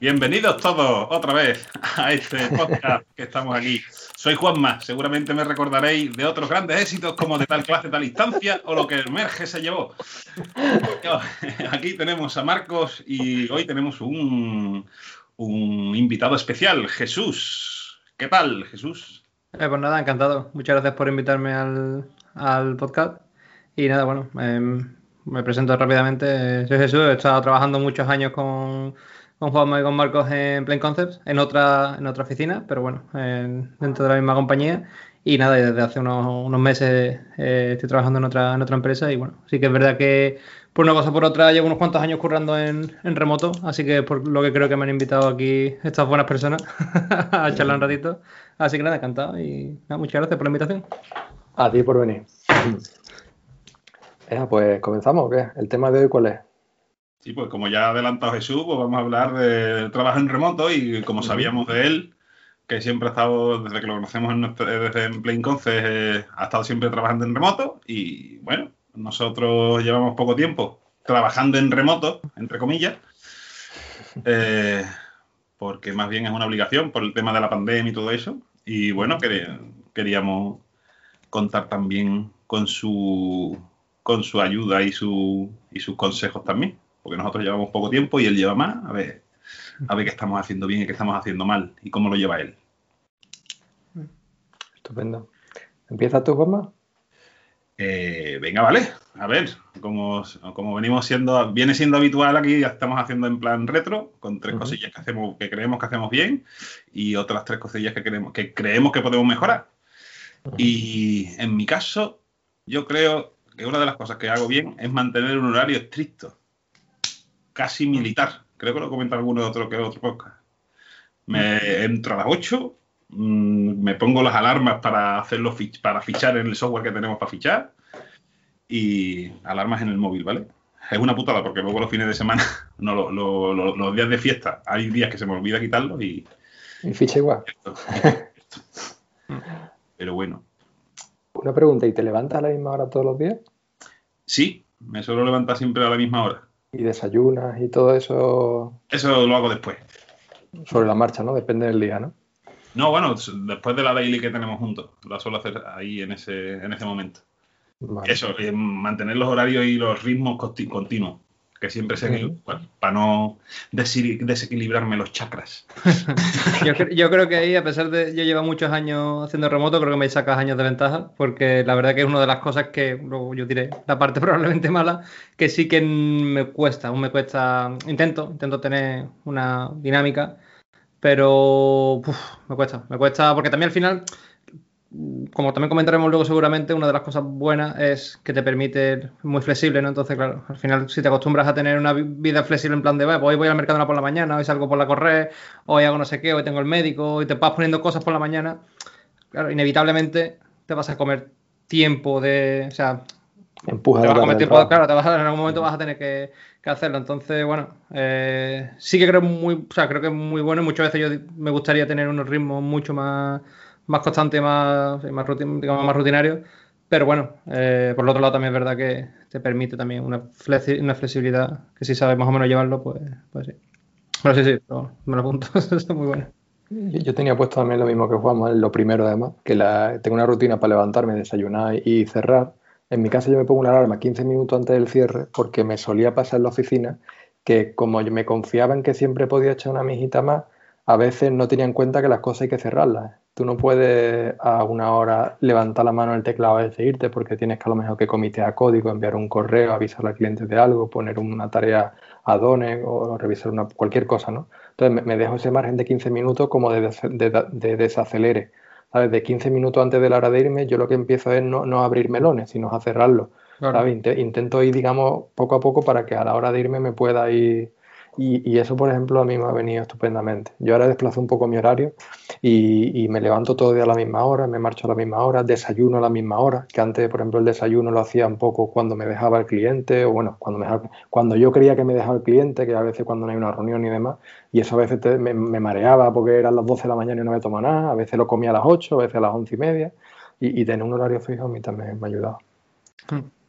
Bienvenidos todos otra vez a este podcast que estamos aquí. Soy Juanma, seguramente me recordaréis de otros grandes éxitos como de tal clase, tal instancia o lo que el Merge se llevó. Aquí tenemos a Marcos y hoy tenemos un, un invitado especial, Jesús. ¿Qué tal, Jesús? Eh, pues nada, encantado. Muchas gracias por invitarme al, podcast. Y nada, bueno, em, me presento rápidamente. Soy Jesús, he estado trabajando muchos años con Juanma y con Marcos en Plain Concepts, en otra, en otra oficina, pero bueno, dentro de la misma compañía. Y nada, desde hace unos, meses eh, estoy trabajando en otra, en otra empresa y bueno, sí que es verdad que por una cosa por otra llevo unos cuantos años currando en, remoto, así que por lo que creo que me han invitado aquí estas buenas personas a charlar un ratito. Así que nada, encantado y nada, muchas gracias por la invitación. A ti por venir. pues comenzamos, ¿qué? ¿El tema de hoy cuál es? Sí, pues como ya ha adelantado Jesús, pues vamos a hablar de trabajo en remoto y como sabíamos de él, que siempre ha estado, desde que lo conocemos en desde en Plain eh, ha estado siempre trabajando en remoto y bueno, nosotros llevamos poco tiempo trabajando en remoto, entre comillas, eh, porque más bien es una obligación por el tema de la pandemia y todo eso. Y bueno, queríamos contar también con su, con su ayuda y, su, y sus consejos también porque nosotros llevamos poco tiempo y él lleva más, a ver, a ver qué estamos haciendo bien y qué estamos haciendo mal y cómo lo lleva él. Estupendo. ¿Empieza tú, Juanma? Eh, venga, vale. A ver, como, como, venimos siendo, viene siendo habitual aquí, ya estamos haciendo en plan retro, con tres cosillas que hacemos, que creemos que hacemos bien, y otras tres cosillas que creemos que creemos que podemos mejorar. Y en mi caso, yo creo que una de las cosas que hago bien es mantener un horario estricto casi militar. Creo que lo comenta alguno de otro que otro podcast. Me entro a las 8, mm, me pongo las alarmas para hacerlo para fichar en el software que tenemos para fichar y alarmas en el móvil, ¿vale? Es una putada porque luego los fines de semana, no, los días de fiesta, hay días que se me olvida quitarlos y. Y ficha igual. Pero bueno. Una pregunta, ¿y te levantas a la misma hora todos los días? Sí, me suelo levantar siempre a la misma hora y desayunas y todo eso. Eso lo hago después. Sobre la marcha, ¿no? Depende del día, ¿no? No, bueno, después de la daily que tenemos juntos. La suelo hacer ahí en ese, en ese momento. Eso, eh, mantener los horarios y los ritmos continuos que siempre se para no desequilibrarme los chakras. yo, creo que ahí, a pesar de yo llevo muchos años haciendo remoto, creo que me sacas años de ventaja, porque la verdad que es una de las cosas que, luego yo diré, la parte probablemente mala, que sí que me cuesta, aún me cuesta, intento, intento tener una dinámica, pero me cuesta, me cuesta, porque también al final como también comentaremos luego seguramente, una de las cosas buenas es que te permite muy flexible, ¿no? Entonces, claro, al final si te acostumbras a tener una vida flexible en plan de, pues hoy voy al mercado por la mañana, hoy salgo por la correr, hoy hago no sé qué, hoy tengo el médico, y te vas poniendo cosas por la mañana, claro, inevitablemente te vas a comer tiempo de, o sea, Empuja te vas a comer tiempo, claro, te vas a, en algún momento vas a tener que, hacerlo. Entonces, bueno, eh, sí que creo muy, o sea, creo que es muy bueno y muchas veces yo me gustaría tener unos ritmos mucho más más constante, más, más, digamos, más rutinario. Pero bueno, eh, por el otro lado también es verdad que te permite también una, una flexibilidad que si sabes más o menos llevarlo, pues, pues sí. Pero sí, sí, me lo apunto, es muy bueno. Yo tenía puesto también lo mismo que Juan, lo primero además, que la, tengo una rutina para levantarme, desayunar y cerrar. En mi casa yo me pongo una alarma 15 minutos antes del cierre porque me solía pasar en la oficina que como yo me confiaba en que siempre podía echar una mijita más, a veces no tenía en cuenta que las cosas hay que cerrarlas. Tú no puedes a una hora levantar la mano en el teclado y seguirte porque tienes que a lo mejor que a código, enviar un correo, avisar al cliente de algo, poner una tarea a Done o revisar una, cualquier cosa, ¿no? Entonces me, dejo ese margen de 15 minutos como de, desacelere. ¿sabes? De 15 minutos antes de la hora de irme, yo lo que empiezo es no, no abrir melones, sino a cerrarlos. Intento ir, digamos, poco a poco para que a la hora de irme me pueda ir y, eso, por ejemplo, a mí me ha venido estupendamente. Yo ahora desplazo un poco mi horario y, me levanto todo día a la misma hora, me marcho a la misma hora, desayuno a la misma hora, que antes, por ejemplo, el desayuno lo hacía un poco cuando me dejaba el cliente, o bueno, cuando, me cuando yo creía que me dejaba el cliente, que a veces cuando no hay una reunión y demás, y eso a veces me, mareaba porque eran las 12 de la mañana y no me tomaba nada, a veces lo comía a las 8, a veces a las 11 y media, y, tener un horario fijo a mí también me ha ayudado. Hmm.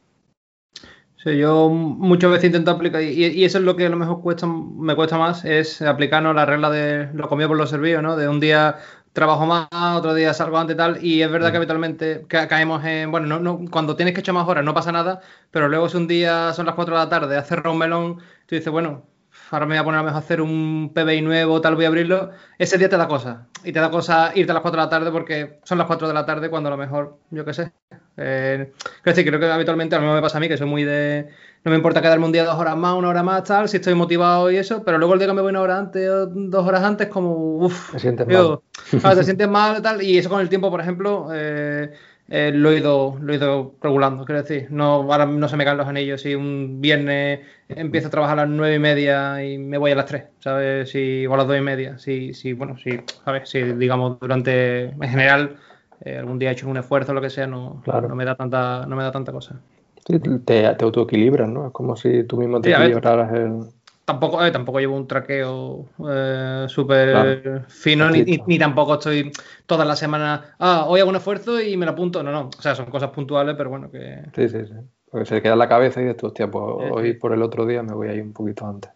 Sí, yo muchas veces intento aplicar, y, eso es lo que a lo mejor cuesta, me cuesta más, es aplicarnos la regla de lo comido por los servidos, ¿no? De un día trabajo más, otro día salgo antes y tal, y es verdad que mm. habitualmente caemos en, bueno, no, cuando tienes que echar más horas no pasa nada, pero luego si un día son las 4 de la tarde, hacer un melón, tú dices, bueno, ahora me voy a poner a mejor hacer un PBI nuevo, tal, voy a abrirlo, ese día te da cosa. Y te da cosa irte a las 4 de la tarde porque son las 4 de la tarde cuando a lo mejor, yo qué sé. Eh, creo que habitualmente a lo mejor me pasa a mí, que soy muy de... No me importa quedarme un día dos horas más, una hora más, tal, si estoy motivado y eso, pero luego el día que me voy una hora antes o dos horas antes, como, uff, te sientes mal. te sientes mal tal, y eso con el tiempo, por ejemplo, eh, eh, lo, he ido, lo he ido regulando, quiero decir. No, ahora no se me caen los anillos. Si un viernes empiezo a trabajar a las nueve y media y me voy a las tres, ¿sabes? Si, o a las dos y media. Si, si bueno, si, ¿sabes? Si, digamos, durante, en general, eh, algún día he hecho un esfuerzo o lo que sea, no, no, me da tanta, no me da tanta cosa. Sí, te, te autoequilibras, ¿no? Es como si tú mismo te sí, equilibraras el tampoco, eh, tampoco llevo un traqueo eh, súper fino, ni, tampoco estoy todas las semanas, ah, hoy hago un esfuerzo y me lo apunto. No, no. O sea, son cosas puntuales, pero bueno, que. Sí, sí, sí. Porque se queda en la cabeza y dices, hostia, pues hoy por el otro día me voy a ir un poquito antes.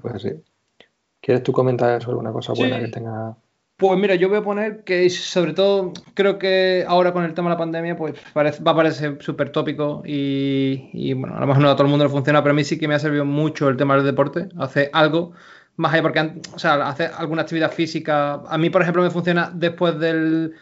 Pues sí. ¿Quieres tú comentar sobre alguna cosa buena que tenga pues mira, yo voy a poner que sobre todo creo que ahora con el tema de la pandemia pues va a parecer súper tópico y, bueno, a lo mejor no a todo el mundo le funciona, pero a mí sí que me ha servido mucho el tema del deporte, hace algo más allá porque, o sea, hacer alguna actividad física, a mí por ejemplo me funciona después del,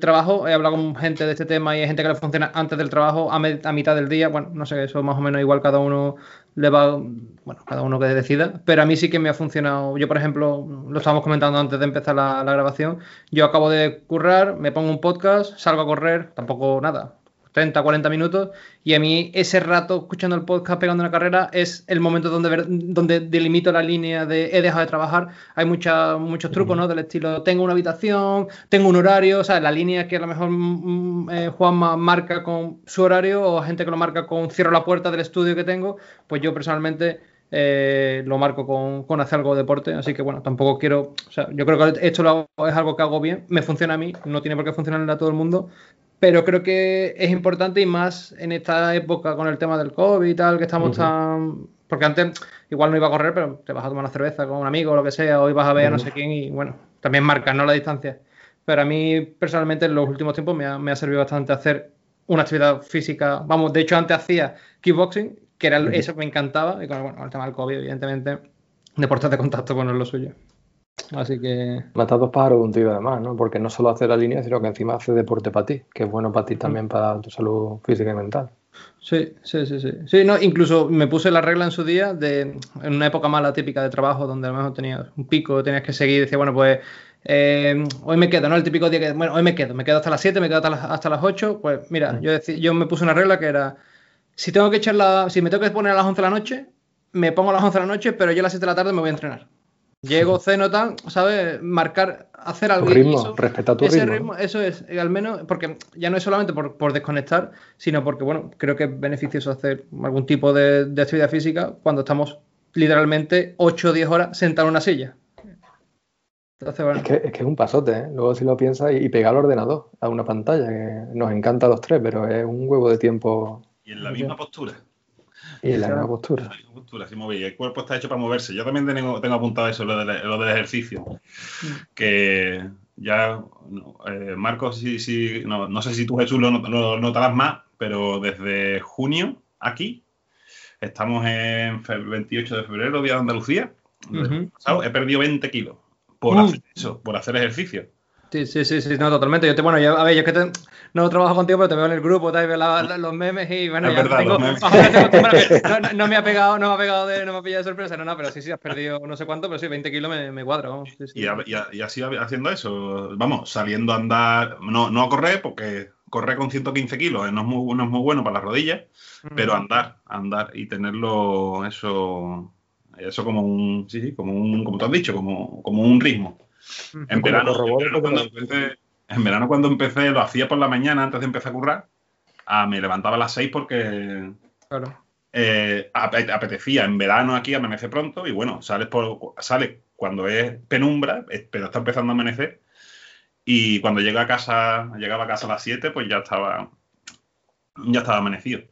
trabajo, he hablado con gente de este tema y hay gente que le funciona antes del trabajo, a, a mitad del día, bueno, no sé, eso más o menos igual cada uno le va, bueno, cada uno que decida, pero a mí sí que me ha funcionado. Yo, por ejemplo, lo estábamos comentando antes de empezar la, grabación, yo acabo de currar, me pongo un podcast, salgo a correr, tampoco nada, 30, 40 minutos, y a mí ese rato escuchando el podcast, pegando una carrera, es el momento donde, donde delimito la línea de he dejado de trabajar. Hay mucha, muchos trucos, ¿no? Del estilo, tengo una habitación, tengo un horario, o sea, la línea que a lo mejor mm, eh, Juanma marca con su horario o gente que lo marca con cierro la puerta del estudio que tengo, pues yo personalmente... Eh, lo marco con, con, hacer algo de deporte, así que bueno, tampoco quiero, o sea, yo creo que esto lo es algo que hago bien, me funciona a mí, no tiene por qué funcionarle a todo el mundo, pero creo que es importante y más en esta época con el tema del COVID y tal, que estamos tan... Porque antes igual no iba a correr, pero te vas a tomar una cerveza con un amigo o lo que sea, o ibas a ver a no sé quién y bueno, también marcas, ¿no? La distancia. Pero a mí personalmente en los últimos tiempos me ha, servido bastante hacer una actividad física. Vamos, de hecho antes hacía kickboxing, que era eso que me encantaba, y con, bueno, el tema del COVID, evidentemente, deportes de contacto, con lo suyo. Así que. Matas dos pájaros de un tiro, además, ¿no? Porque no solo hace la línea, sino que encima hace deporte para ti, que es bueno para ti también, para tu salud física y mental. Sí, sí, sí, sí. Sí, no, incluso me puse la regla en su día de en una época mala típica de trabajo donde a lo mejor tenías un pico, tenías que seguir, decía, bueno, pues eh, hoy me quedo, ¿no? El típico día que, bueno, hoy me quedo, me quedo hasta las 7, me quedo hasta las, hasta las 8, pues mira, yo, yo me puse una regla que era, si tengo que echar la, si me tengo que poner a las 11 de la noche, me pongo a las 11 de la noche, pero yo a las 7 de la tarde me voy a entrenar. Llego, ceno, tal, ¿sabes? Marcar, hacer algo. Tu ritmo, respeta tu ese ritmo. Eso es, al menos, porque ya no es solamente por, desconectar, sino porque, bueno, creo que es beneficioso hacer algún tipo de, actividad física cuando estamos literalmente 8 o 10 horas sentados en una silla. Entonces, bueno. es, que, es, que, es un pasote, ¿eh? Luego si lo piensas y, pegar al ordenador a una pantalla, que nos encanta a los tres, pero es un huevo de tiempo. Y en la misma postura. Y la misma postura. postura, El cuerpo está hecho para moverse. Yo también tengo, tengo apuntado eso, lo, del ejercicio. Mm. Que ya, eh, Marcos, sí, no, sé si tú, Jesús, lo, notarás más, pero desde junio aquí, estamos en el 28 de febrero, Día de Andalucía. He perdido 20 kilos por hacer eso, por hacer ejercicio. Sí, sí, sí, sí, no, totalmente. Yo te, bueno, yo, a ver, yo es que no trabajo contigo, pero te veo en el grupo, te veo los memes y bueno, ya tengo, no, me ha pegado, no me ha pegado de, no me ha pillado de sorpresa, no, no, pero sí, sí, has perdido no sé cuánto, pero sí, 20 kilos me, me cuadra, vamos. Y, y, así haciendo eso, vamos, saliendo a andar, no, no a correr, porque correr con 115 kilos no es muy, no es muy bueno para las rodillas, pero andar, andar y tenerlo eso, eso como un, sí, sí, como un, como tú has dicho, como, como un ritmo. En verano, cuando empecé, lo hacía por la mañana antes de empezar a currar. Ah, me levantaba a las 6 porque eh, apetecía. En verano aquí amanece pronto y bueno, sales, por, sales cuando es penumbra, pero está empezando a amanecer. Y cuando llega a casa, llegaba a casa a las 7, pues ya estaba, ya estaba amanecido.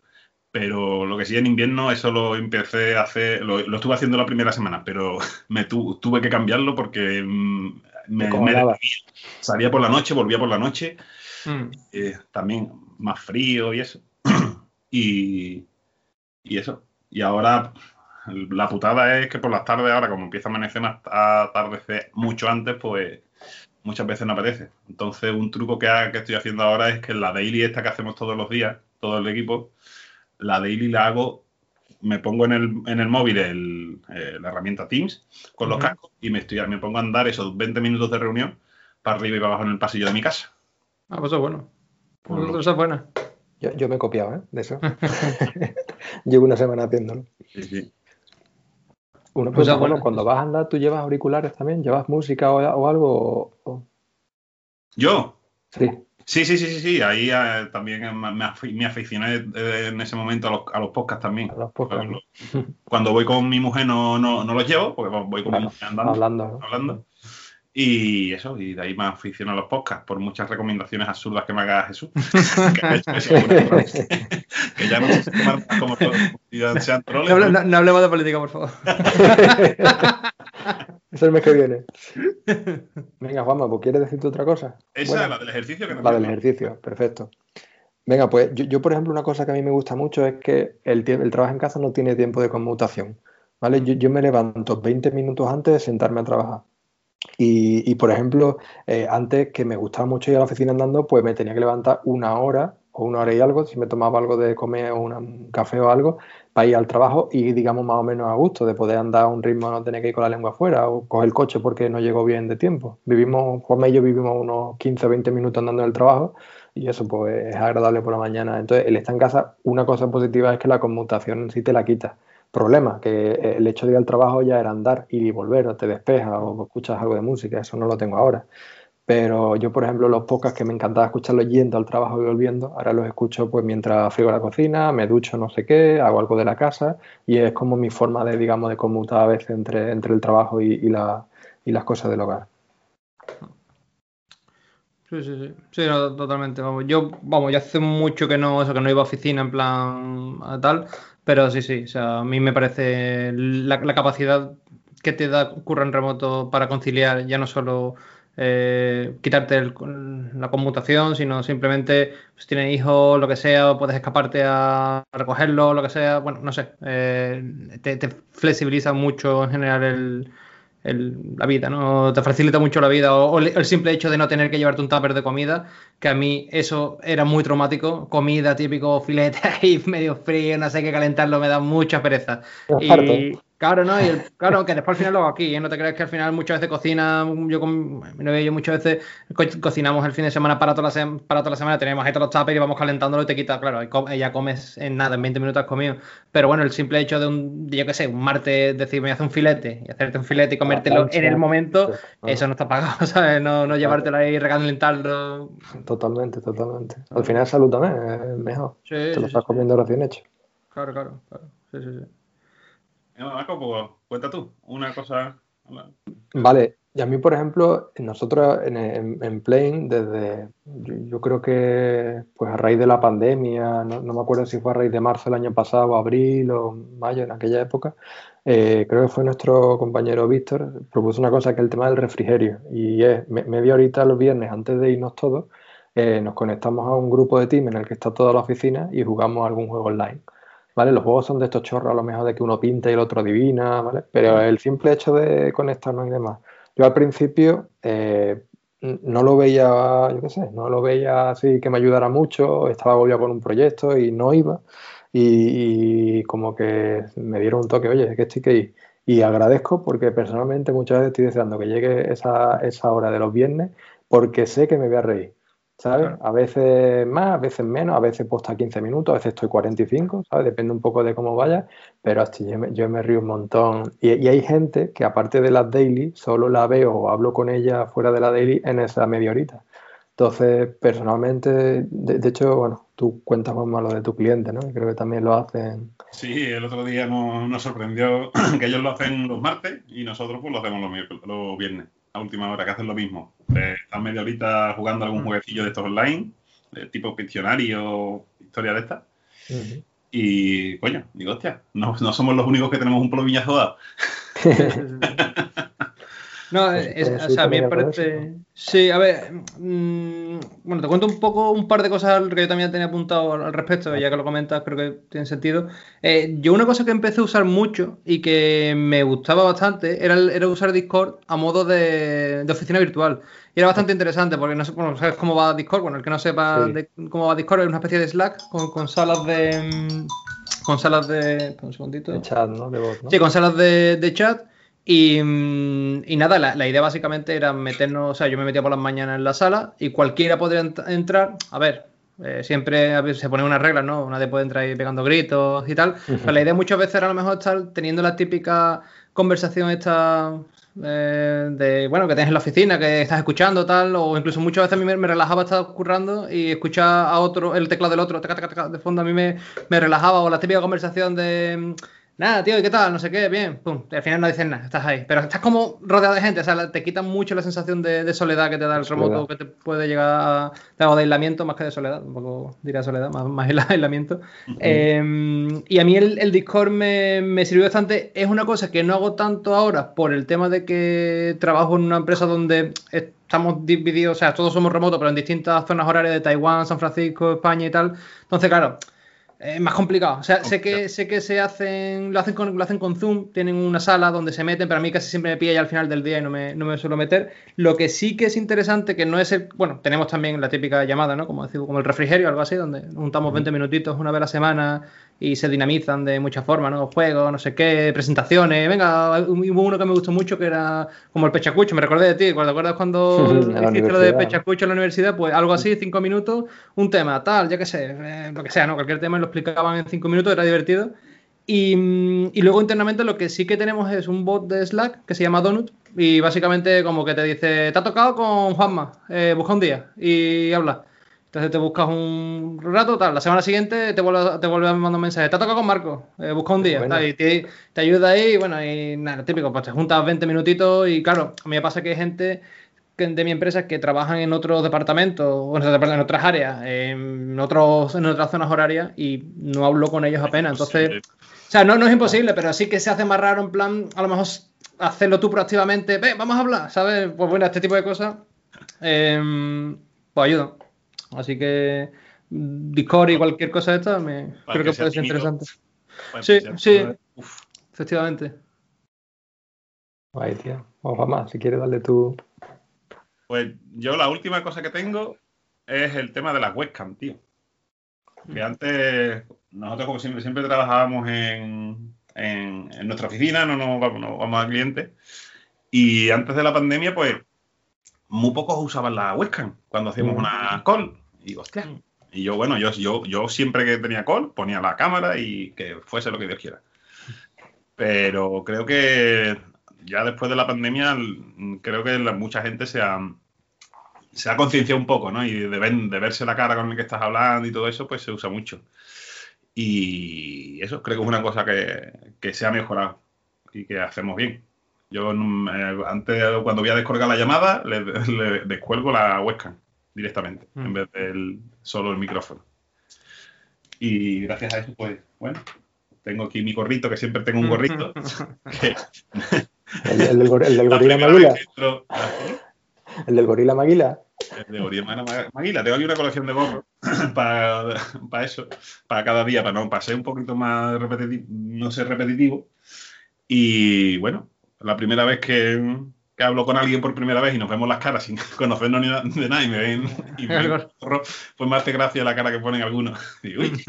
Pero lo que sí en invierno, eso lo empecé a hacer, lo, estuve haciendo la primera semana, pero me tuve que cambiarlo porque mm, me, salía por la noche, volvía por la noche, mm. eh, también más frío y eso. y, y eso. Y ahora la putada es que por las tardes, ahora como empieza a amanecer más tarde mucho antes, pues muchas veces no apetece. Entonces, un truco que, que estoy haciendo ahora es que la daily esta que hacemos todos los días, todo el equipo, la daily la hago, me pongo en el, en el móvil eh, la herramienta Teams con los cascos y me, estoy, me pongo a andar esos 20 minutos de reunión para arriba y para abajo en el pasillo de mi casa. Ah, pues eso es bueno. Pues eso es buena. Yo, me he copiado, ¿eh? De eso. Llevo una semana haciéndolo. Sí, sí. Uno, pues, bueno, cuando vas a andar, ¿tú llevas auriculares también? ¿Llevas música o, algo? ¿Yo? Sí. Sí, sí, sí, sí, sí. Ahí eh, también me, aficioné en ese momento a los, a los podcasts también. A los podcasts. Cuando voy con mi mujer no, no, no los llevo, porque voy con mi mujer andando. Hablando. hablando. Y eso, y de ahí me aficiono a los podcasts por muchas recomendaciones absurdas que me haga Jesús. que, ya no sé como sean troles. No, no, no, hablemos de política, por favor. es el mes que viene. Venga, Juanma, ¿pues quieres decirte otra cosa? Esa, la del ejercicio. Que la del ejercicio, perfecto. Venga, pues yo, por ejemplo, una cosa que a mí me gusta mucho es que el, el trabajo en casa no tiene tiempo de conmutación. ¿vale? Yo, yo me levanto 20 minutos antes de sentarme a trabajar. Y, por ejemplo, eh, antes que me gustaba mucho ir a la oficina andando, pues me tenía que levantar una hora o una hora y algo, si me tomaba algo de comer o un café o algo, para ir al trabajo y digamos más o menos a gusto, de poder andar a un ritmo, no tener que ir con la lengua afuera o coger el coche porque no llegó bien de tiempo. Vivimos, Juan y yo vivimos unos 15 o 20 minutos andando en el trabajo y eso pues es agradable por la mañana. Entonces, el estar en casa, una cosa positiva es que la conmutación sí te la quita problema, que el hecho de ir al trabajo ya era andar, y volver, o te despejas o escuchas algo de música, eso no lo tengo ahora. Pero yo, por ejemplo, los podcasts que me encantaba escucharlos yendo al trabajo y volviendo, ahora los escucho pues mientras frigo la cocina, me ducho no sé qué, hago algo de la casa y es como mi forma de, digamos, de conmutar a veces entre, entre el trabajo y, y las cosas del hogar. Sí, sí, sí. Sí, totalmente. Vamos, yo, vamos, ya hace mucho que no, eso, que no iba a oficina en plan tal, pero sí, sí, o sea, a mí me parece la, capacidad que te da Curra en remoto para conciliar ya no solo eh, quitarte la conmutación, sino simplemente si tienes hijos, lo que sea, puedes escaparte a, recogerlo, lo que sea, bueno, no sé, eh, te, te, flexibiliza mucho en general el, la vida, ¿no? Te facilita mucho la vida. O, el simple hecho de no tener que llevarte un tupper de comida, que a mí eso era muy traumático. Comida típico filete y medio frío, no sé qué calentarlo, me da mucha pereza. Y, Claro, ¿no? Y el, claro, que después al final lo hago aquí, ¿eh? No te crees que al final muchas veces cocina, yo con mi novia yo muchas veces cocinamos el fin de semana para toda la, para toda la semana, tenemos ahí todos los tuppers y vamos calentándolo y te quita, claro, ella comes en nada, en 20 minutos has comido. Pero bueno, el simple hecho de un, yo qué sé, un martes decirme hace un filete y hacerte un filete y comértelo en el momento, eso no está pagado, ¿sabes? No, no llevártelo ahí y recalentarlo. Totalmente, totalmente. Al final salud también es mejor. te lo estás comiendo recién hecho. Claro, claro, claro. Sí, sí, sí. Marco, pues cuenta tú una cosa. Vale, y a mí, por ejemplo, nosotros en, en, Plane, desde yo, creo que pues a raíz de la pandemia, no, me acuerdo si fue a raíz de marzo del año pasado, abril o mayo, en aquella época, eh, creo que fue nuestro compañero Víctor, propuso una cosa que es el tema del refrigerio. Y es media horita los viernes antes de irnos todos, eh, nos conectamos a un grupo de team en el que está toda la oficina y jugamos algún juego online. ¿Vale? Los juegos son de estos chorros, a lo mejor de que uno pinta y el otro adivina, ¿vale? Pero el simple hecho de conectarnos y demás. Yo al principio eh, no lo veía, yo qué sé, no lo veía así que me ayudara mucho, estaba agobiado con un proyecto y no iba. Y, como que me dieron un toque, oye, que estoy que ir. Y agradezco porque personalmente muchas veces estoy deseando que llegue esa, esa hora de los viernes porque sé que me voy a reír. ¿Sabes? A veces más, a veces menos, a veces puedo estar 15 minutos, a veces estoy 45, ¿sabes? Depende un poco de cómo vaya, pero hasta yo, me, río un montón. Y, hay gente que aparte de las daily, solo la veo o hablo con ella fuera de la daily en esa media horita. Entonces, personalmente, de, hecho, bueno, tú cuentas más malo de tu cliente, ¿no? Creo que también lo hacen. Sí, el otro día nos, sorprendió que ellos lo hacen los martes y nosotros pues lo hacemos los, los viernes a última hora, que hacen lo mismo. Eh, están media horita jugando algún mm. jueguecillo de estos online, de tipo Piccionario, historia de estas. Y, coño, digo, hostia, no, no somos los únicos que tenemos un plomillazo dado. No, es, o sea, a mí me parece. Sí, a ver. Mmm, bueno, te cuento un poco, un par de cosas que yo también tenía apuntado al respecto, ya que lo comentas, creo que tiene sentido. Eh, yo, una cosa que empecé a usar mucho y que me gustaba bastante era, era usar Discord a modo de, de, oficina virtual. Y era bastante interesante porque no sé bueno, ¿sabes cómo va Discord. Bueno, el que no sepa sí. de, cómo va Discord es una especie de Slack con, con salas de. Con salas de. Un segundito. De chat, ¿no? De voz, ¿no? Sí, con salas de, de chat y, y, nada, la, la, idea básicamente era meternos, o sea, yo me metía por las mañanas en la sala y cualquiera podría ent entrar, a ver, eh, siempre a ver, se pone una regla, ¿no? Nadie puede entrar ahí pegando gritos y tal, uh -huh. pero la idea muchas veces era a lo mejor estar teniendo la típica conversación esta eh, de, bueno, que tienes en la oficina, que estás escuchando tal, o incluso muchas veces a mí me, me relajaba estar currando y escuchar a otro, el teclado del otro, taca, taca, taca, de fondo a mí me, me relajaba, o la típica conversación de nada, tío, ¿y qué tal? No sé qué, bien, pum, al final no dices nada, estás ahí. Pero estás como rodeado de gente, o sea, te quita mucho la sensación de, de soledad que te da el remoto, que te puede llegar a, o de aislamiento más que de soledad, un poco diría soledad, más, más el aislamiento. Uh -huh. eh, y a mí el, el Discord me, me, sirvió bastante, es una cosa que no hago tanto ahora por el tema de que trabajo en una empresa donde estamos divididos, o sea, todos somos remotos, pero en distintas zonas horarias de Taiwán, San Francisco, España y tal. Entonces, claro, es más complicado. O sea, sé que, sé que se hacen lo, hacen con, lo hacen con Zoom, tienen una sala donde se meten, pero a mí casi siempre me pilla ya al final del día y no me, no me suelo meter. Lo que sí que es interesante, que no es el. Bueno, tenemos también la típica llamada, ¿no? Como, decir, como el refrigerio, algo así, donde juntamos 20 minutitos una vez a la semana y se dinamizan de muchas formas, ¿no? Juegos, no sé qué, presentaciones. Venga, hubo uno que me gustó mucho que era como el Pechacucho. Me recordé de ti, ¿te acuerdas cuando hiciste lo de Pechacucho en la universidad? Pues algo así, cinco minutos, un tema, tal, ya que sé, eh, lo que sea, ¿no? Cualquier tema lo explicaban en cinco minutos, era divertido. Y, y, luego internamente lo que sí que tenemos es un bot de Slack que se llama Donut y básicamente como que te dice, te ha tocado con Juanma, eh, busca un día y habla. Entonces te buscas un rato, tal. La semana siguiente te vuelve, te vuelve a mandar un mensaje. Te ha tocado con Marco, eh, busca un día. Bueno. Tal, y te, te, ayuda ahí. Y bueno, y nada, típico, pues te juntas 20 minutitos. Y claro, a mí me pasa que hay gente de mi empresa que trabajan en otros departamentos, o en otras áreas, en, otros, en otras zonas horarias. Y no hablo con ellos apenas. Entonces, o sea, no, no es imposible, pero sí que se hace más raro en plan, a lo mejor hacerlo tú proactivamente. Ven, vamos a hablar, ¿sabes? Pues bueno, este tipo de cosas. Eh, pues ayuda. Así que Discord y cualquier cosa de esta me, creo que, que puede ser interesante. sí, sí, Uf. efectivamente. Guay, tío. Vamos más, si quieres darle tú. Pues yo la última cosa que tengo es el tema de las webcam, tío. Que mm. antes, nosotros como siempre, siempre trabajábamos en, en, en nuestra oficina, no nos vamos, no vamos al cliente. Y antes de la pandemia, pues, muy pocos usaban la webcam cuando hacíamos mm. una call. Y hostia. Y yo, bueno, yo, yo, yo siempre que tenía call ponía la cámara y que fuese lo que Dios quiera. Pero creo que ya después de la pandemia, creo que la, mucha gente se ha, se ha concienciado un poco, ¿no? Y de, ver, de, verse la cara con el que estás hablando y todo eso, pues se usa mucho. Y eso creo que es una cosa que, que se ha mejorado y que hacemos bien. Yo eh, antes, cuando voy a descolgar la llamada, le, le descuelgo la webcam directamente, mm. en vez del solo el micrófono. Y gracias a eso, pues, bueno, tengo aquí mi gorrito, que siempre tengo un gorrito. que... ¿El, el, del, el del gorila Maguila. ¿El del gorila Maguila? El de gorila Maguila. Tengo aquí una colección de gorros para, para eso, para cada día, para no pasar un poquito más repetitivo, no ser repetitivo. Y bueno, la primera vez que, que hablo con alguien por primera vez y nos vemos las caras sin conocernos ni de nada y me ven, y me ven pues me hace gracia la cara que ponen algunos. Y, uy.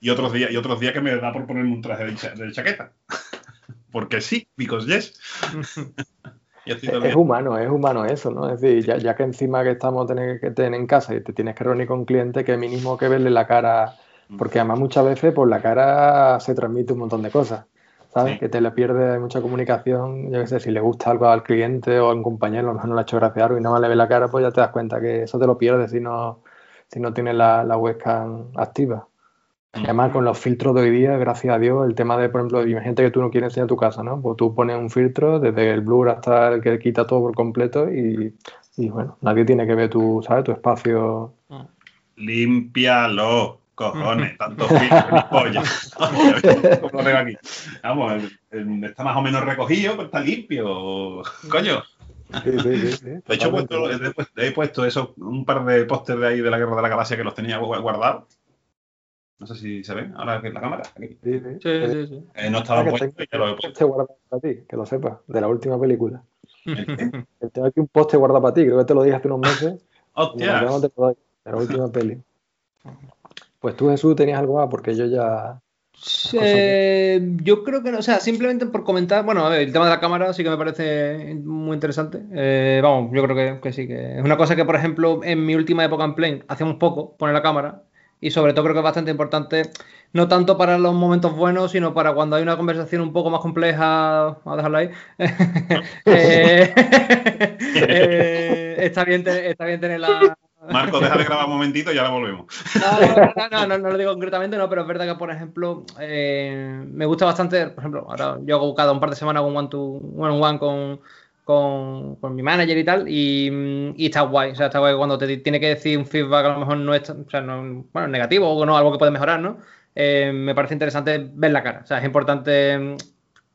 y, otros días, y otros días que me da por ponerme un traje de, cha de chaqueta. Porque sí, because yes. es, humano, es humano eso, ¿no? Es decir, ya, ya que encima que estamos tener que tener en casa y te tienes que reunir con un cliente, que mínimo que verle la cara, porque además muchas veces por la cara se transmite un montón de cosas. ¿Sabes? Sí. Que te le pierde mucha comunicación, yo qué sé, si le gusta algo al cliente o a un compañero, a lo mejor no le ha hecho gracia algo y nada más le ve la cara, pues ya te das cuenta que eso te lo pierdes si no, si no tienes la, la webcam activa. Y además, con los filtros de hoy día, gracias a Dios, el tema de, por ejemplo, imagínate que tú no quieres enseñar tu casa, ¿no? Pues tú pones un filtro desde el blur hasta el que quita todo por completo y, y bueno, nadie tiene que ver tu, ¿sabes? Tu espacio. Límpialo. Cojones, tanto filtro, polla. Como lo veo aquí. Vamos, está más o menos recogido, pero está limpio. Coño. Sí, sí, sí, de hecho, puesto, he, puesto eso, un par de pósters de ahí de la Guerra de la Galaxia que los tenía guardados. No sé si se ven ahora que la cámara. Aquí. Sí, sí, sí. sí, eh, no estaba puesto y ya lo he puesto. guardado para ti, que lo sepas, de la última película. Tengo aquí un poste guardado para ti, creo que te lo dije hace unos meses. ¡Hostia! De la última peli. Pues tú, Jesús, tenías algo más, porque yo ya. yo creo que no, o sea, simplemente por comentar, bueno, el tema de la cámara sí que me parece muy interesante. Eh, vamos, yo creo que, sí, que es una cosa que, por ejemplo, en mi última época en Plane hacíamos poco, poner la cámara, y sobre todo creo que es bastante importante, no tanto para los momentos buenos, sino para cuando hay una conversación un poco más compleja, a dejarla ahí. Eh, eh, está, bien, está bien tener la, Marco, deja de grabar un momentito y ahora volvemos. No, no, no, no, lo digo concretamente, no, pero es verdad que, por ejemplo, eh, me gusta bastante, por ejemplo, ahora yo hago cada un par de semanas un one to one, one con, con, con, mi manager y tal, y, y, está guay, o sea, está guay cuando te tiene que decir un feedback a lo mejor no es, o sea, no, bueno, negativo o no, algo que puede mejorar, ¿no? Eh, me parece interesante ver la cara, o sea, es importante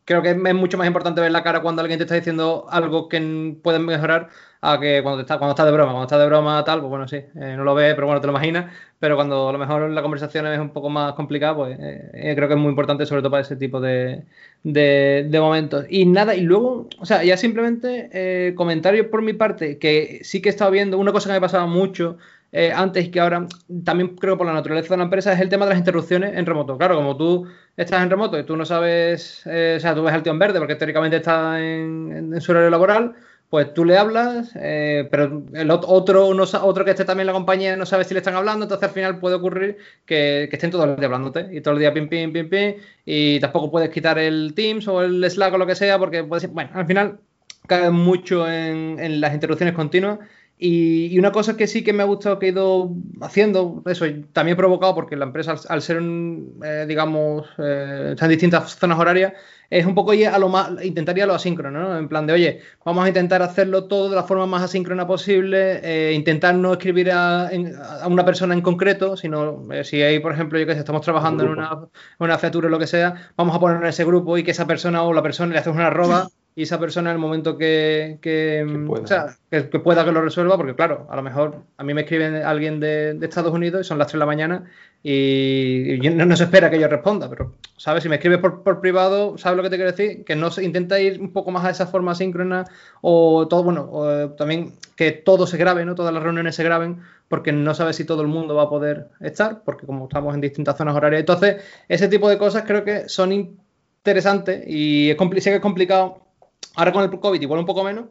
creo que es mucho más importante ver la cara cuando alguien te está diciendo algo que pueden mejorar a que cuando, está, cuando estás de broma. Cuando estás de broma, tal, pues bueno, sí, eh, no lo ves, pero bueno, te lo imaginas. Pero cuando a lo mejor la conversación es un poco más complicada, pues eh, eh, creo que es muy importante, sobre todo para ese tipo de, de, momentos. Y nada, y luego, o sea, ya simplemente comentarios por mi parte, que sí que he estado viendo, una cosa que me pasaba mucho eh, antes que ahora también creo por la naturaleza de la empresa es el tema de las interrupciones en remoto. Claro, como tú estás en remoto y tú no sabes, eh, o sea, tú ves al tío en verde porque teóricamente está en, su horario laboral, pues tú le hablas, eh, pero el otro, no, otro que esté también en la compañía no sabe si le están hablando, entonces al final puede ocurrir que, estén todo el día hablándote y todo el día pim, pim, pim, pim, y tampoco puedes quitar el Teams o el Slack o lo que sea porque puedes, bueno, al final cae mucho en las interrupciones continuas y, una cosa que sí que me ha gustado que he ido haciendo, eso también provocado porque la empresa, al, ser, eh, digamos, eh, en distintas zonas horarias, es un poco a lo más, intentaría lo asíncrono, ¿no? En plan de, oye, vamos a intentar hacerlo todo de la forma más asíncrona posible, eh, intentar no escribir a, a, una persona en concreto, sino eh, si hay, por ejemplo, yo que sé, estamos trabajando en una, una feature o lo que sea, vamos a poner en ese grupo y que esa persona o la persona le hacemos una arroba y esa persona en el momento que, que, pueda. que, pueda que lo resuelva, porque claro, a lo mejor a mí me escribe alguien de, Estados Unidos y son las 3 de la mañana y, no, se espera que yo responda, pero, ¿sabes? Si me escribes por, por, privado, ¿sabes lo que te quiero decir? Que no se intenta ir un poco más a esa forma síncrona o todo, bueno, o, también que todo se grabe, ¿no? Todas las reuniones se graben, porque no sabes si todo el mundo va a poder estar, porque como estamos en distintas zonas horarias. Entonces, ese tipo de cosas creo que son interesantes y es, sé que es complicado Ahora con el COVID igual un poco menos,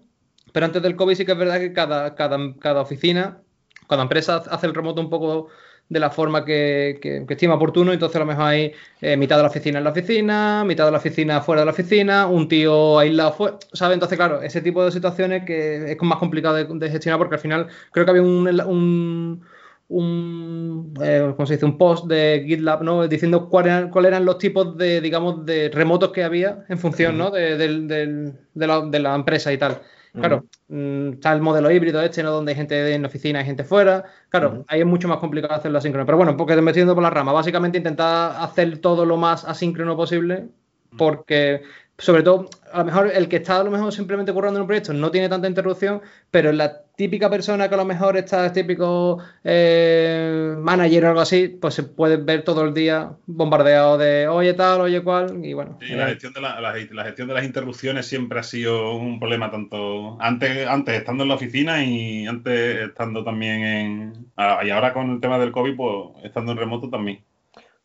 pero antes del COVID sí que es verdad que cada, cada, oficina, cada empresa hace el remoto un poco de la forma que, que, estima oportuno, entonces a lo mejor hay eh, mitad de la oficina en la oficina, mitad de la oficina fuera de la oficina, un tío aislado fuera, ¿sabes? Entonces, claro, ese tipo de situaciones que es más complicado de, gestionar porque al final creo que había un un, eh, ¿cómo se dice? un post de GitLab, ¿no? Diciendo cuáles eran, cuál eran los tipos de, digamos, de remotos que había en función, ¿no? De, la, empresa y tal. Claro, mm, está el modelo híbrido este, ¿no? Donde hay gente en oficina y gente fuera. Claro, ahí es mucho más complicado hacerlo asíncrono. Pero bueno, porque te metiendo por la rama. Básicamente intentar hacer todo lo más asíncrono posible porque sobre todo, a lo mejor el que está a lo mejor simplemente currando en un proyecto no tiene tanta interrupción, pero la típica persona que a lo mejor está típico eh, manager o algo así, pues se puede ver todo el día bombardeado de oye tal, oye cual, y bueno. la, gestión de la, gestión de las interrupciones siempre ha sido un problema, tanto antes, antes estando en la oficina y antes estando también en. y ahora con el tema del COVID, pues estando en remoto también.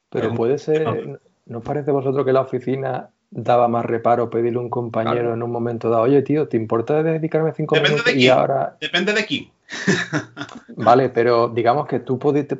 Pero puede ser. ¿No os parece vosotros que la oficina daba más reparo pedirle a un compañero en un momento dado, oye tío, ¿te importa dedicarme cinco Depende minutos? De y ahora... Depende de quién. vale, pero digamos que tú, pudiste,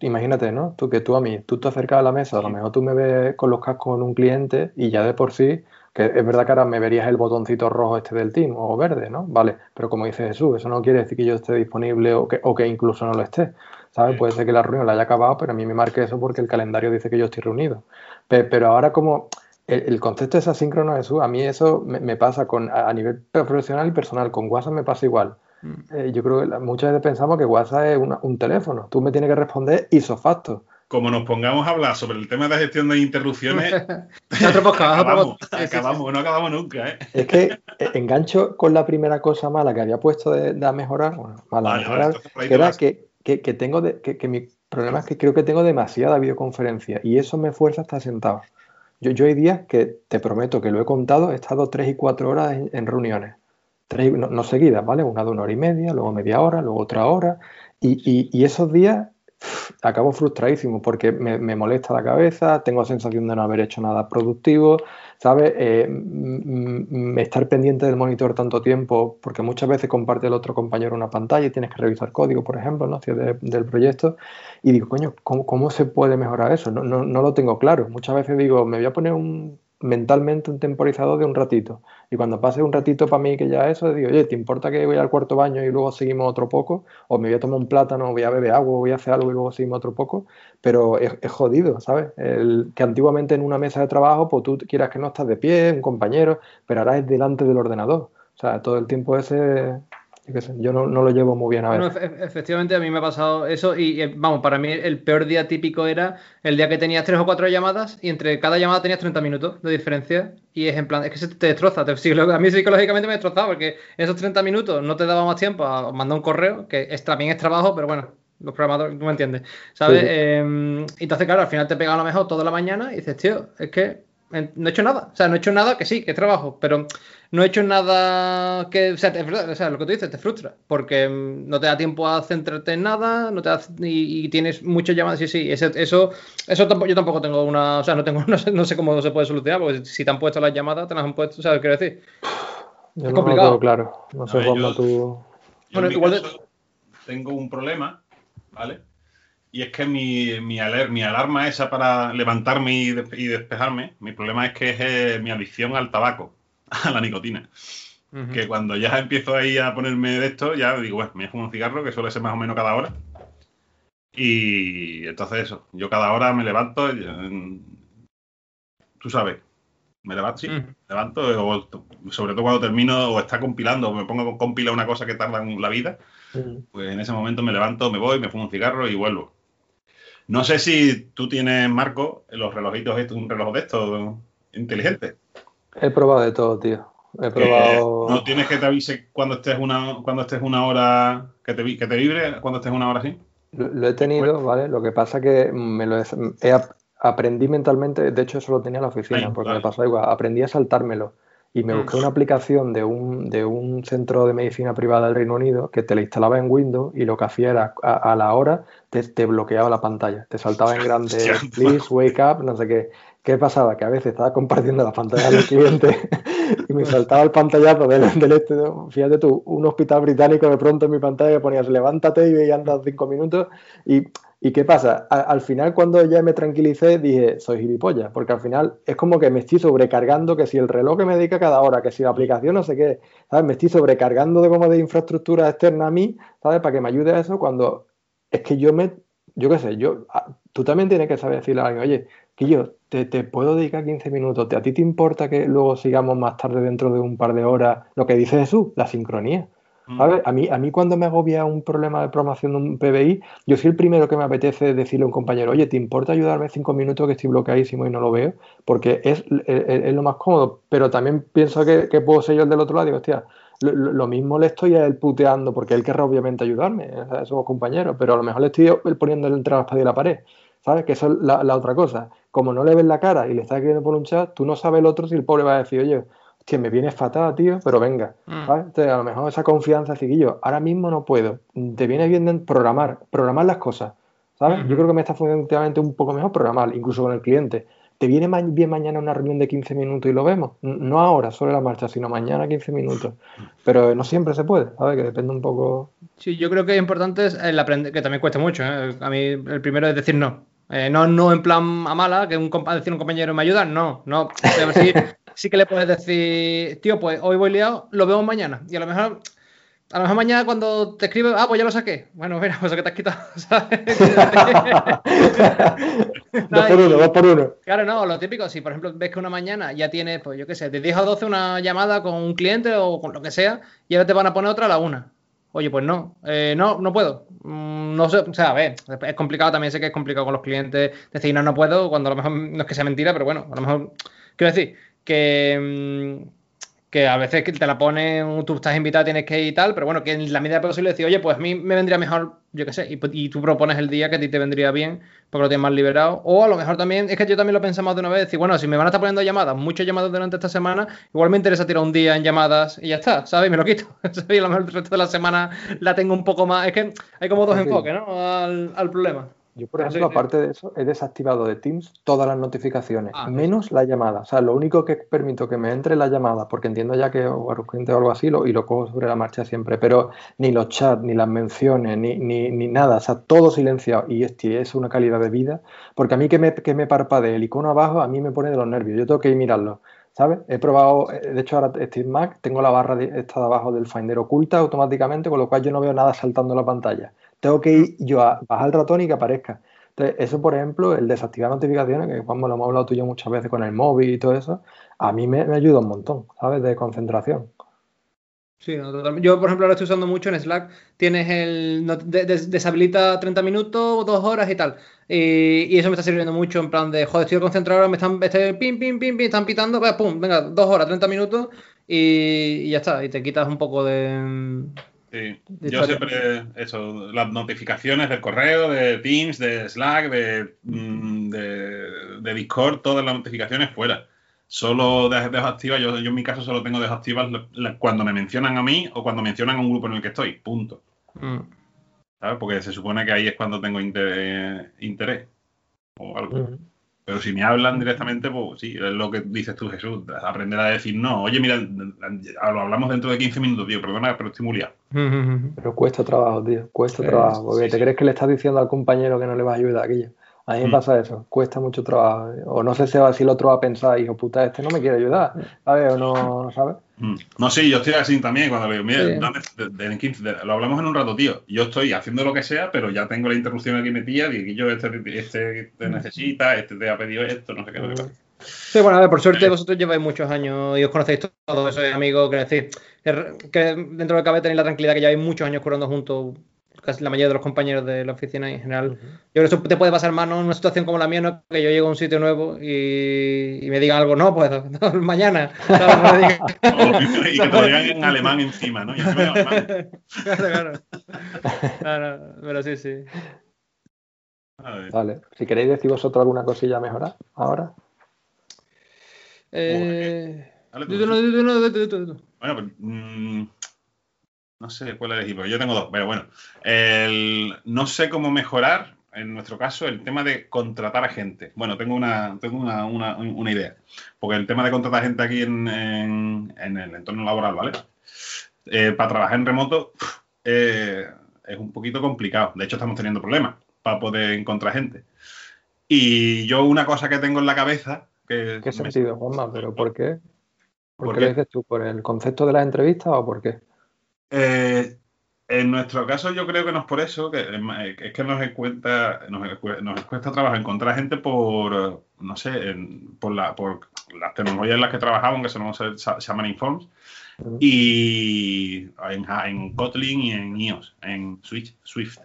imagínate, ¿no? Tú que tú a mí, tú te acercas a la mesa, a lo mejor tú me ves con los cascos con un cliente y ya de por sí, que es verdad que ahora me verías el botoncito rojo este del team o verde, ¿no? Vale, pero como dice Jesús, eso no quiere decir que yo esté disponible o que, o que incluso no lo esté. ¿Sabes? Puede ser que la reunión la haya acabado, pero a mí me marque eso porque el calendario dice que yo estoy reunido. Pero ahora como el, concepto es asíncrono, Jesús, a mí eso me, pasa con, a, nivel profesional y personal. Con WhatsApp me pasa igual. Mm. Eh, yo creo que muchas veces pensamos que WhatsApp es un teléfono. Tú me tienes que responder isofacto. como nos pongamos a hablar sobre el tema de gestión de interrupciones, acabamos, acabamos, no acabamos nunca. ¿eh? Es que eh, engancho con la primera cosa mala que había puesto de, mejorar, bueno, mala mejorar, que era que, que, tengo que, mi problema es que creo que tengo demasiada videoconferencia y eso me fuerza a estar sentado. Yo, yo hay días que te prometo que lo he contado, he estado tres y cuatro horas en, reuniones, tres, no, seguidas, ¿vale? Una de una hora y media, luego media hora, luego otra hora, y, y, y esos días acabo frustradísimo porque me, molesta la cabeza, tengo la sensación de no haber hecho nada productivo, ¿sabes? Eh, estar pendiente del monitor tanto tiempo, porque muchas veces comparte el otro compañero una pantalla y tienes que revisar código, por ejemplo, ¿no? del proyecto, y digo, coño, ¿cómo, se puede mejorar eso? No, no, no lo tengo claro. Muchas veces digo, me voy a poner un mentalmente un temporizador de un ratito. Y cuando pase un ratito para mí que ya eso, digo, oye, ¿te importa que voy al cuarto baño y luego seguimos otro poco? O me voy a tomar un plátano, voy a beber agua, voy a hacer algo y luego seguimos otro poco. Pero es, jodido, ¿sabes? El, que antiguamente en una mesa de trabajo, pues tú quieras que no estás de pie, un compañero, pero ahora es delante del ordenador. O sea, todo el tiempo ese yo, no, lo llevo muy bien a ver. efectivamente, a mí me ha pasado eso y, eh, vamos, para mí el peor día típico era el día que tenías tres o cuatro llamadas y entre cada llamada tenías 30 minutos de diferencia y es en plan, es que se te destroza. Te, a mí psicológicamente me destrozaba porque esos 30 minutos no te daba más tiempo a mandar un correo, que es, también es trabajo, pero bueno, los programadores, tú me entiendes, ¿sabes? Em, entonces, claro, al final te pega a lo mejor toda la mañana y dices, tío, es que no he hecho nada. O sea, no he hecho nada que sí, que es trabajo, pero no he hecho nada que. O sea, o sea, lo que tú dices te frustra, porque mm, no te da tiempo a centrarte en nada, no te da, y, tienes muchas llamadas. Sí, sí, eso, eso, eso tampoco, yo tampoco tengo una. O sea, no tengo, no sé, no sé cómo se puede solucionar, porque si te han puesto las llamadas, te las han puesto. O sea, quiero decir. es complicado. claro. No sé cómo tú. bueno, igual tengo un problema, ¿vale? Y es que mi, mi, mi alarma esa para levantarme y, despejarme, mi problema es que es eh, mi adicción al tabaco, a la nicotina. Que cuando ya empiezo ahí a ponerme de esto, ya digo, bueno, me fumo un cigarro, que suele ser más o menos cada hora. Y entonces eso, yo cada hora me levanto, tú sabes, me levanto, sí, me levanto, sobre todo cuando termino o está compilando o me pongo a compilar una cosa que tarda en la vida, pues en ese momento me levanto, me voy, me fumo un cigarro y vuelvo. No sé si tú tienes, Marco, los relojitos, un reloj de estos inteligente. He probado de todo, tío. He probado. ¿No tienes que te avise cuando estés una, cuando estés una hora, que te, que te vibre cuando estés una hora así? Lo, he tenido, ¿vale? Lo que pasa que me lo he, aprendí mentalmente, de hecho eso lo tenía en la oficina, porque me pasó igual, aprendí a saltármelo y me busqué mm. una aplicación de un, de un centro de medicina privada del Reino Unido que te la instalaba en Windows y lo que hacía era a, la hora te, te, bloqueaba la pantalla, te saltaba en grande, please wake up, no sé qué. ¿Qué pasaba? Que a veces estaba compartiendo la pantalla del cliente y me saltaba el pantallazo del, del este, fíjate tú, un hospital británico de pronto en mi pantalla ponías levántate y andas cinco minutos y ¿Y qué pasa? al final, cuando ya me tranquilicé, dije, soy gilipollas, porque al final es como que me estoy sobrecargando, que si el reloj que me dedica cada hora, que si la aplicación no sé qué, ¿sabes? Me estoy sobrecargando de como de infraestructura externa a mí, ¿sabes? Para que me ayude a eso, cuando es que yo me, yo qué sé, yo, tú también tienes que saber decirle a alguien, oye, que yo te, te, puedo dedicar 15 minutos, ¿a ti te importa que luego sigamos más tarde dentro de un par de horas? Lo que dice Jesús, la sincronía. Mm. A, mí, a mí cuando me agobia un problema de programación de un PBI, yo soy el primero que me apetece decirle a un compañero, oye, ¿te importa ayudarme cinco minutos que estoy bloqueadísimo y no lo veo? Porque es, es, lo más cómodo, pero también pienso que, que, puedo ser yo el del otro lado, digo, hostia, lo, mismo le estoy a él puteando, porque él querrá obviamente ayudarme, somos compañeros, pero a lo mejor le estoy poniendo entre la espada y la pared. ¿Sabes? Que eso es la, la otra cosa. Como no le ves la cara y le estás escribiendo por un chat, tú no sabes el otro si el pobre va a decir, oye, que me viene fatal, tío, pero venga. Mm. Entonces, a lo mejor esa confianza, yo ahora mismo no puedo. Te viene bien programar, programar las cosas. ¿Sabes? Yo creo que me está funcionando un poco mejor programar, incluso con el cliente. ¿Te viene bien mañana una reunión de 15 minutos y lo vemos? No ahora, sobre la marcha, sino mañana 15 minutos. Pero no siempre se puede, ¿sabes? Que depende un poco. Sí, yo creo que es importante el aprender, que también cuesta mucho. ¿eh? A mí el primero es decir no. Eh, no, no en plan a mala, que un, decir un compañero me ayuda, no, no. sí que le puedes decir, tío, pues hoy voy liado, lo vemos mañana. Y a lo mejor, a lo mejor mañana cuando te escribe, ah, pues ya lo saqué. Bueno, mira, pues que te has quitado, ¿sabes? dos por uno, dos por uno. Claro, no, lo típico, si por ejemplo ves que una mañana ya tienes, pues yo qué sé, de 10 a 12 una llamada con un cliente o con lo que sea, y ahora te van a poner otra a la una oye, pues no, eh, no, no puedo. Mm, no sé, o sea, a ver, es complicado, también sé que es complicado con los clientes decir, no, no puedo, cuando a lo mejor no es que sea mentira, pero bueno, a lo mejor, quiero decir, que, mm, que a veces te la ponen, tú estás invitado, tienes que ir y tal, pero bueno, que en la medida posible decir, oye, pues a mí me vendría mejor, yo qué sé, y, tú propones el día que a ti te vendría bien, porque lo tienes más liberado. O a lo mejor también, es que yo también lo pensamos de una vez, decir, bueno, si me van a estar poniendo llamadas, muchas llamadas durante esta semana, igual me interesa tirar un día en llamadas y ya está, ¿sabes? Y me lo quito. Y a lo mejor el resto de la semana la tengo un poco más. Es que hay como dos enfoques, ¿no? Al, al problema. Yo, por ejemplo, aparte de eso, he desactivado de Teams todas las notificaciones, ah, menos la llamada. O sea, lo único que permito que me entre la llamada, porque entiendo ya que o urgente o algo así, lo, y lo cojo sobre la marcha siempre, pero ni los chats, ni las menciones, ni, ni, ni nada, o sea, todo silenciado. Y este es una calidad de vida, porque a mí que me, que me parpadee el icono abajo, a mí me pone de los nervios. Yo tengo que ir mirarlo. ¿Sabes? He probado, eh, de hecho ahora Steve Mac, tengo la barra de, esta de abajo del Finder oculta automáticamente, con lo cual yo no veo nada saltando en la pantalla. Tengo que ir yo a bajar el ratón y que aparezca. Entonces, eso, por ejemplo, el desactivar notificaciones, que Juan, lo hemos hablado tú y yo muchas veces con el móvil y todo eso, a mí me, ayuda un montón, ¿sabes? De concentración. Sí, yo por ejemplo lo estoy usando mucho en Slack. Tienes el. deshabilita 30 minutos, dos horas y tal. Y, eso me está sirviendo mucho en plan de, joder, estoy concentrado ahora, me están. Este, pim, pim, pim, pim, están pitando, pues, pum, venga, dos horas, 30 minutos y, y ya está. Y te quitas un poco de Sí, yo siempre, eso, las notificaciones del correo, de Teams, de Slack, de, mm, de, Discord, todas las notificaciones fuera. Solo dejo activas, yo, yo en mi caso solo tengo desactivas cuando me mencionan a mí o cuando mencionan a un grupo en el que estoy, punto. Mm. ¿Sabes? Porque se supone que ahí es cuando tengo interés, interés o algo. Mm. Pero si me hablan directamente, pues sí, es lo que dices tú, Jesús, aprender a decir no. Oye, mira, lo hablamos dentro de 15 minutos, tío, perdona, pero estoy muy liado. Pero cuesta trabajo, tío, cuesta trabajo. Porque te crees que le estás diciendo al compañero que no le va a ayudar aquello. A mí me mm. pasa eso, cuesta mucho trabajo. O no sé si, si el otro va a pensar, hijo puta, este no me quiere ayudar, ¿sabes? O no, ¿sabes? Mm. No, sí, yo estoy así también cuando le digo, mira, lo hablamos en un rato, tío. Yo estoy haciendo lo que sea, pero ya tengo la interrupción aquí metida, y yo, este, este te necesita, este te ha pedido esto, no sé qué. Sí, bueno, a ver, por suerte vosotros lleváis muchos años y os conocéis todos, sois amigos, que decir, que dentro de cabe tenéis la tranquilidad que lleváis muchos años curando juntos casi la mayoría de los compañeros de la oficina en general. Yo creo que eso te puede pasar más, ¿no? En una situación como la mía, ¿no? Que yo llego a un sitio nuevo y, me digan algo, no, pues mañana. y que te lo digan en alemán encima, ¿no? Y claro, claro. Claro, pero sí, sí. Vale, si queréis decir vosotros alguna cosilla a mejorar ahora. Eh... Bueno, pues, mm, no sé cuál elegir, porque yo tengo dos, pero bueno. no sé cómo mejorar, en nuestro caso, el tema de contratar a gente. Bueno, tengo una, tengo una, idea. Porque el tema de contratar gente aquí en, el entorno laboral, ¿vale? Eh, para trabajar en remoto eh, es un poquito complicado. De hecho, estamos teniendo problemas para poder encontrar gente. Y yo una cosa que tengo en la cabeza... Que ¿Qué sentido, Juanma? ¿Pero por qué? ¿Por, qué lo dices tú? ¿Por el concepto de las entrevistas o por qué? Eh, en nuestro caso, yo creo que no es por eso, que es que nos cuesta, nos, cuesta trabajar, encontrar gente por, no sé, por, la, por las tecnologías en las que trabajamos, que se, se llaman Informs, y en, Kotlin y en iOS, en Switch, Swift.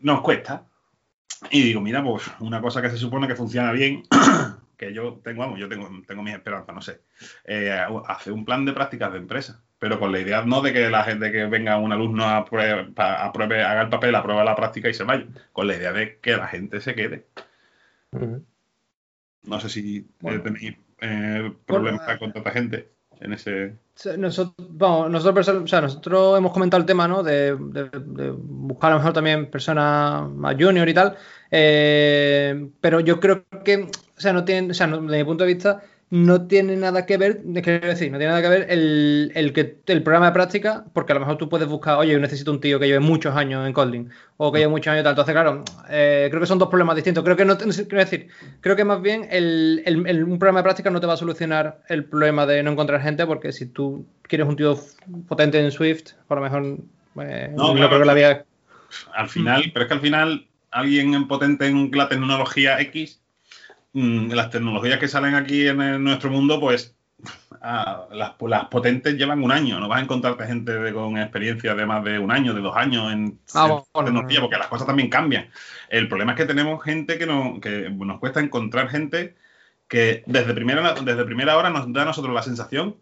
Nos cuesta. Y digo, mira, pues una cosa que se supone que funciona bien, que yo tengo, vamos, yo tengo, tengo mis esperanzas, no sé, eh, hacer un plan de prácticas de empresa pero con la idea no de que la gente que venga un alumno a apruebe, haga el papel, apruebe la práctica y se vaya, con la idea de que la gente se quede. No sé si eh, tenéis eh, problemas con tanta gente en ese. Nosotros, vamos, nosotros, o sea, nosotros hemos comentado el tema, ¿no? De, buscar a lo mejor también personas más junior y tal. Eh, pero yo creo que, o sea, no tienen, o sea, desde mi punto de vista, no tiene nada que ver, quiero decir, no tiene nada que ver el, el, que, el programa de práctica, porque a lo mejor tú puedes buscar, oye, yo necesito un tío que lleve muchos años en Kotlin, o que lleve muchos años tal. Entonces, claro, eh, creo que son dos problemas distintos. Creo que no, quiero decir, creo que más bien el, un programa de práctica no te va a solucionar el problema de no encontrar gente, porque si tú quieres un tío potente en Swift, por lo mejor eh, no, creo que la vía... Al final, pero es que al final alguien potente en la tecnología X Mm, las tecnologías que salen aquí en, nuestro mundo, pues las, las, potentes llevan un año, no vas a encontrarte gente con experiencia de más de un año, de dos años en, ah, tecnología, porque las cosas también cambian. El problema es que tenemos gente que, no, que nos cuesta encontrar gente que desde primera, desde primera hora nos da a nosotros la sensación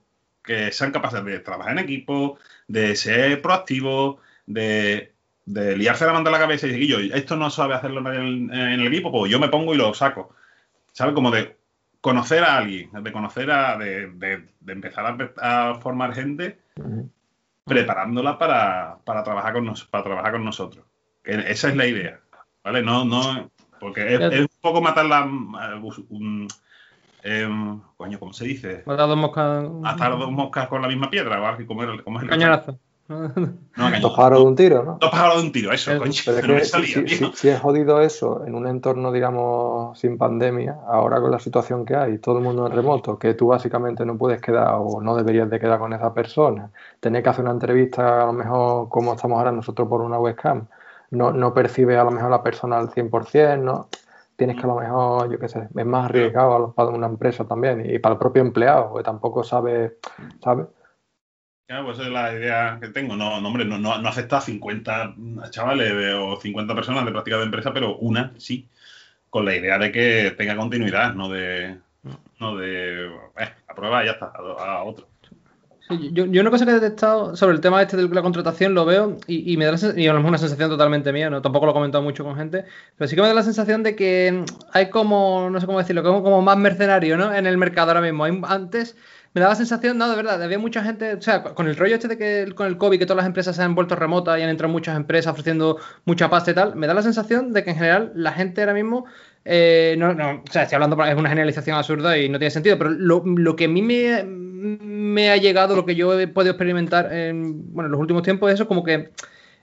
que sean capaces de trabajar en equipo, de ser proactivos, de, de liarse la mano a la cabeza y decir, yo, esto no sabe hacerlo nadie en, el equipo, pues yo me pongo y lo saco. ¿Sabes? Como de conocer a alguien, de conocer a, de, de, empezar a, formar gente, preparándola para, para, trabajar con nos, para trabajar con nosotros. esa es la idea, ¿vale? No, no, porque es, un poco matar la... Um, eh, coño, ¿cómo se dice? Matar dos moscas... Matar dos moscas con la misma piedra, ¿vale? Como como el Cañonazo. Dos pájaros de un tiro, ¿no? Dos pájaros de un tiro, eso, coño. si, es jodido eso en un entorno, digamos, sin pandemia, ahora con la situación que hay, todo el mundo en remoto, que tú básicamente no puedes quedar o no deberías de quedar con esa persona, tener que hacer una entrevista a lo mejor como estamos ahora nosotros por una webcam, no, no percibes a lo mejor la persona al 100%, ¿no? Tienes que a lo mejor, yo qué sé, es más arriesgado para una empresa también y para el propio empleado, que tampoco sabe, ¿sabes? Pues esa es la idea que tengo. No, no hombre, no, no, no acepta 50 chavales o 50 personas de práctica de empresa, pero una sí, con la idea de que tenga continuidad, no de, no de eh, a prueba y ya está, a, otro. yo, yo, una cosa que he detectado sobre el tema este de la contratación lo veo y, me da y a una sensación totalmente mía, no tampoco lo he comentado mucho con gente, pero sí que me da la sensación de que hay como, no sé cómo decirlo, como, como más mercenario ¿no? en el mercado ahora mismo. Hay, antes me daba la sensación, no, de verdad, había mucha gente, o sea, con el rollo este de que con el COVID, que todas las empresas se han vuelto remotas y han entrado muchas empresas ofreciendo mucha pasta y tal, me da la sensación de que en general la gente ahora mismo, eh, no, no, o sea, estoy hablando, es una generalización absurda y no tiene sentido, pero lo, lo que a mí me, me, ha llegado, lo que yo he podido experimentar en, bueno, en los últimos tiempos, es eso, como que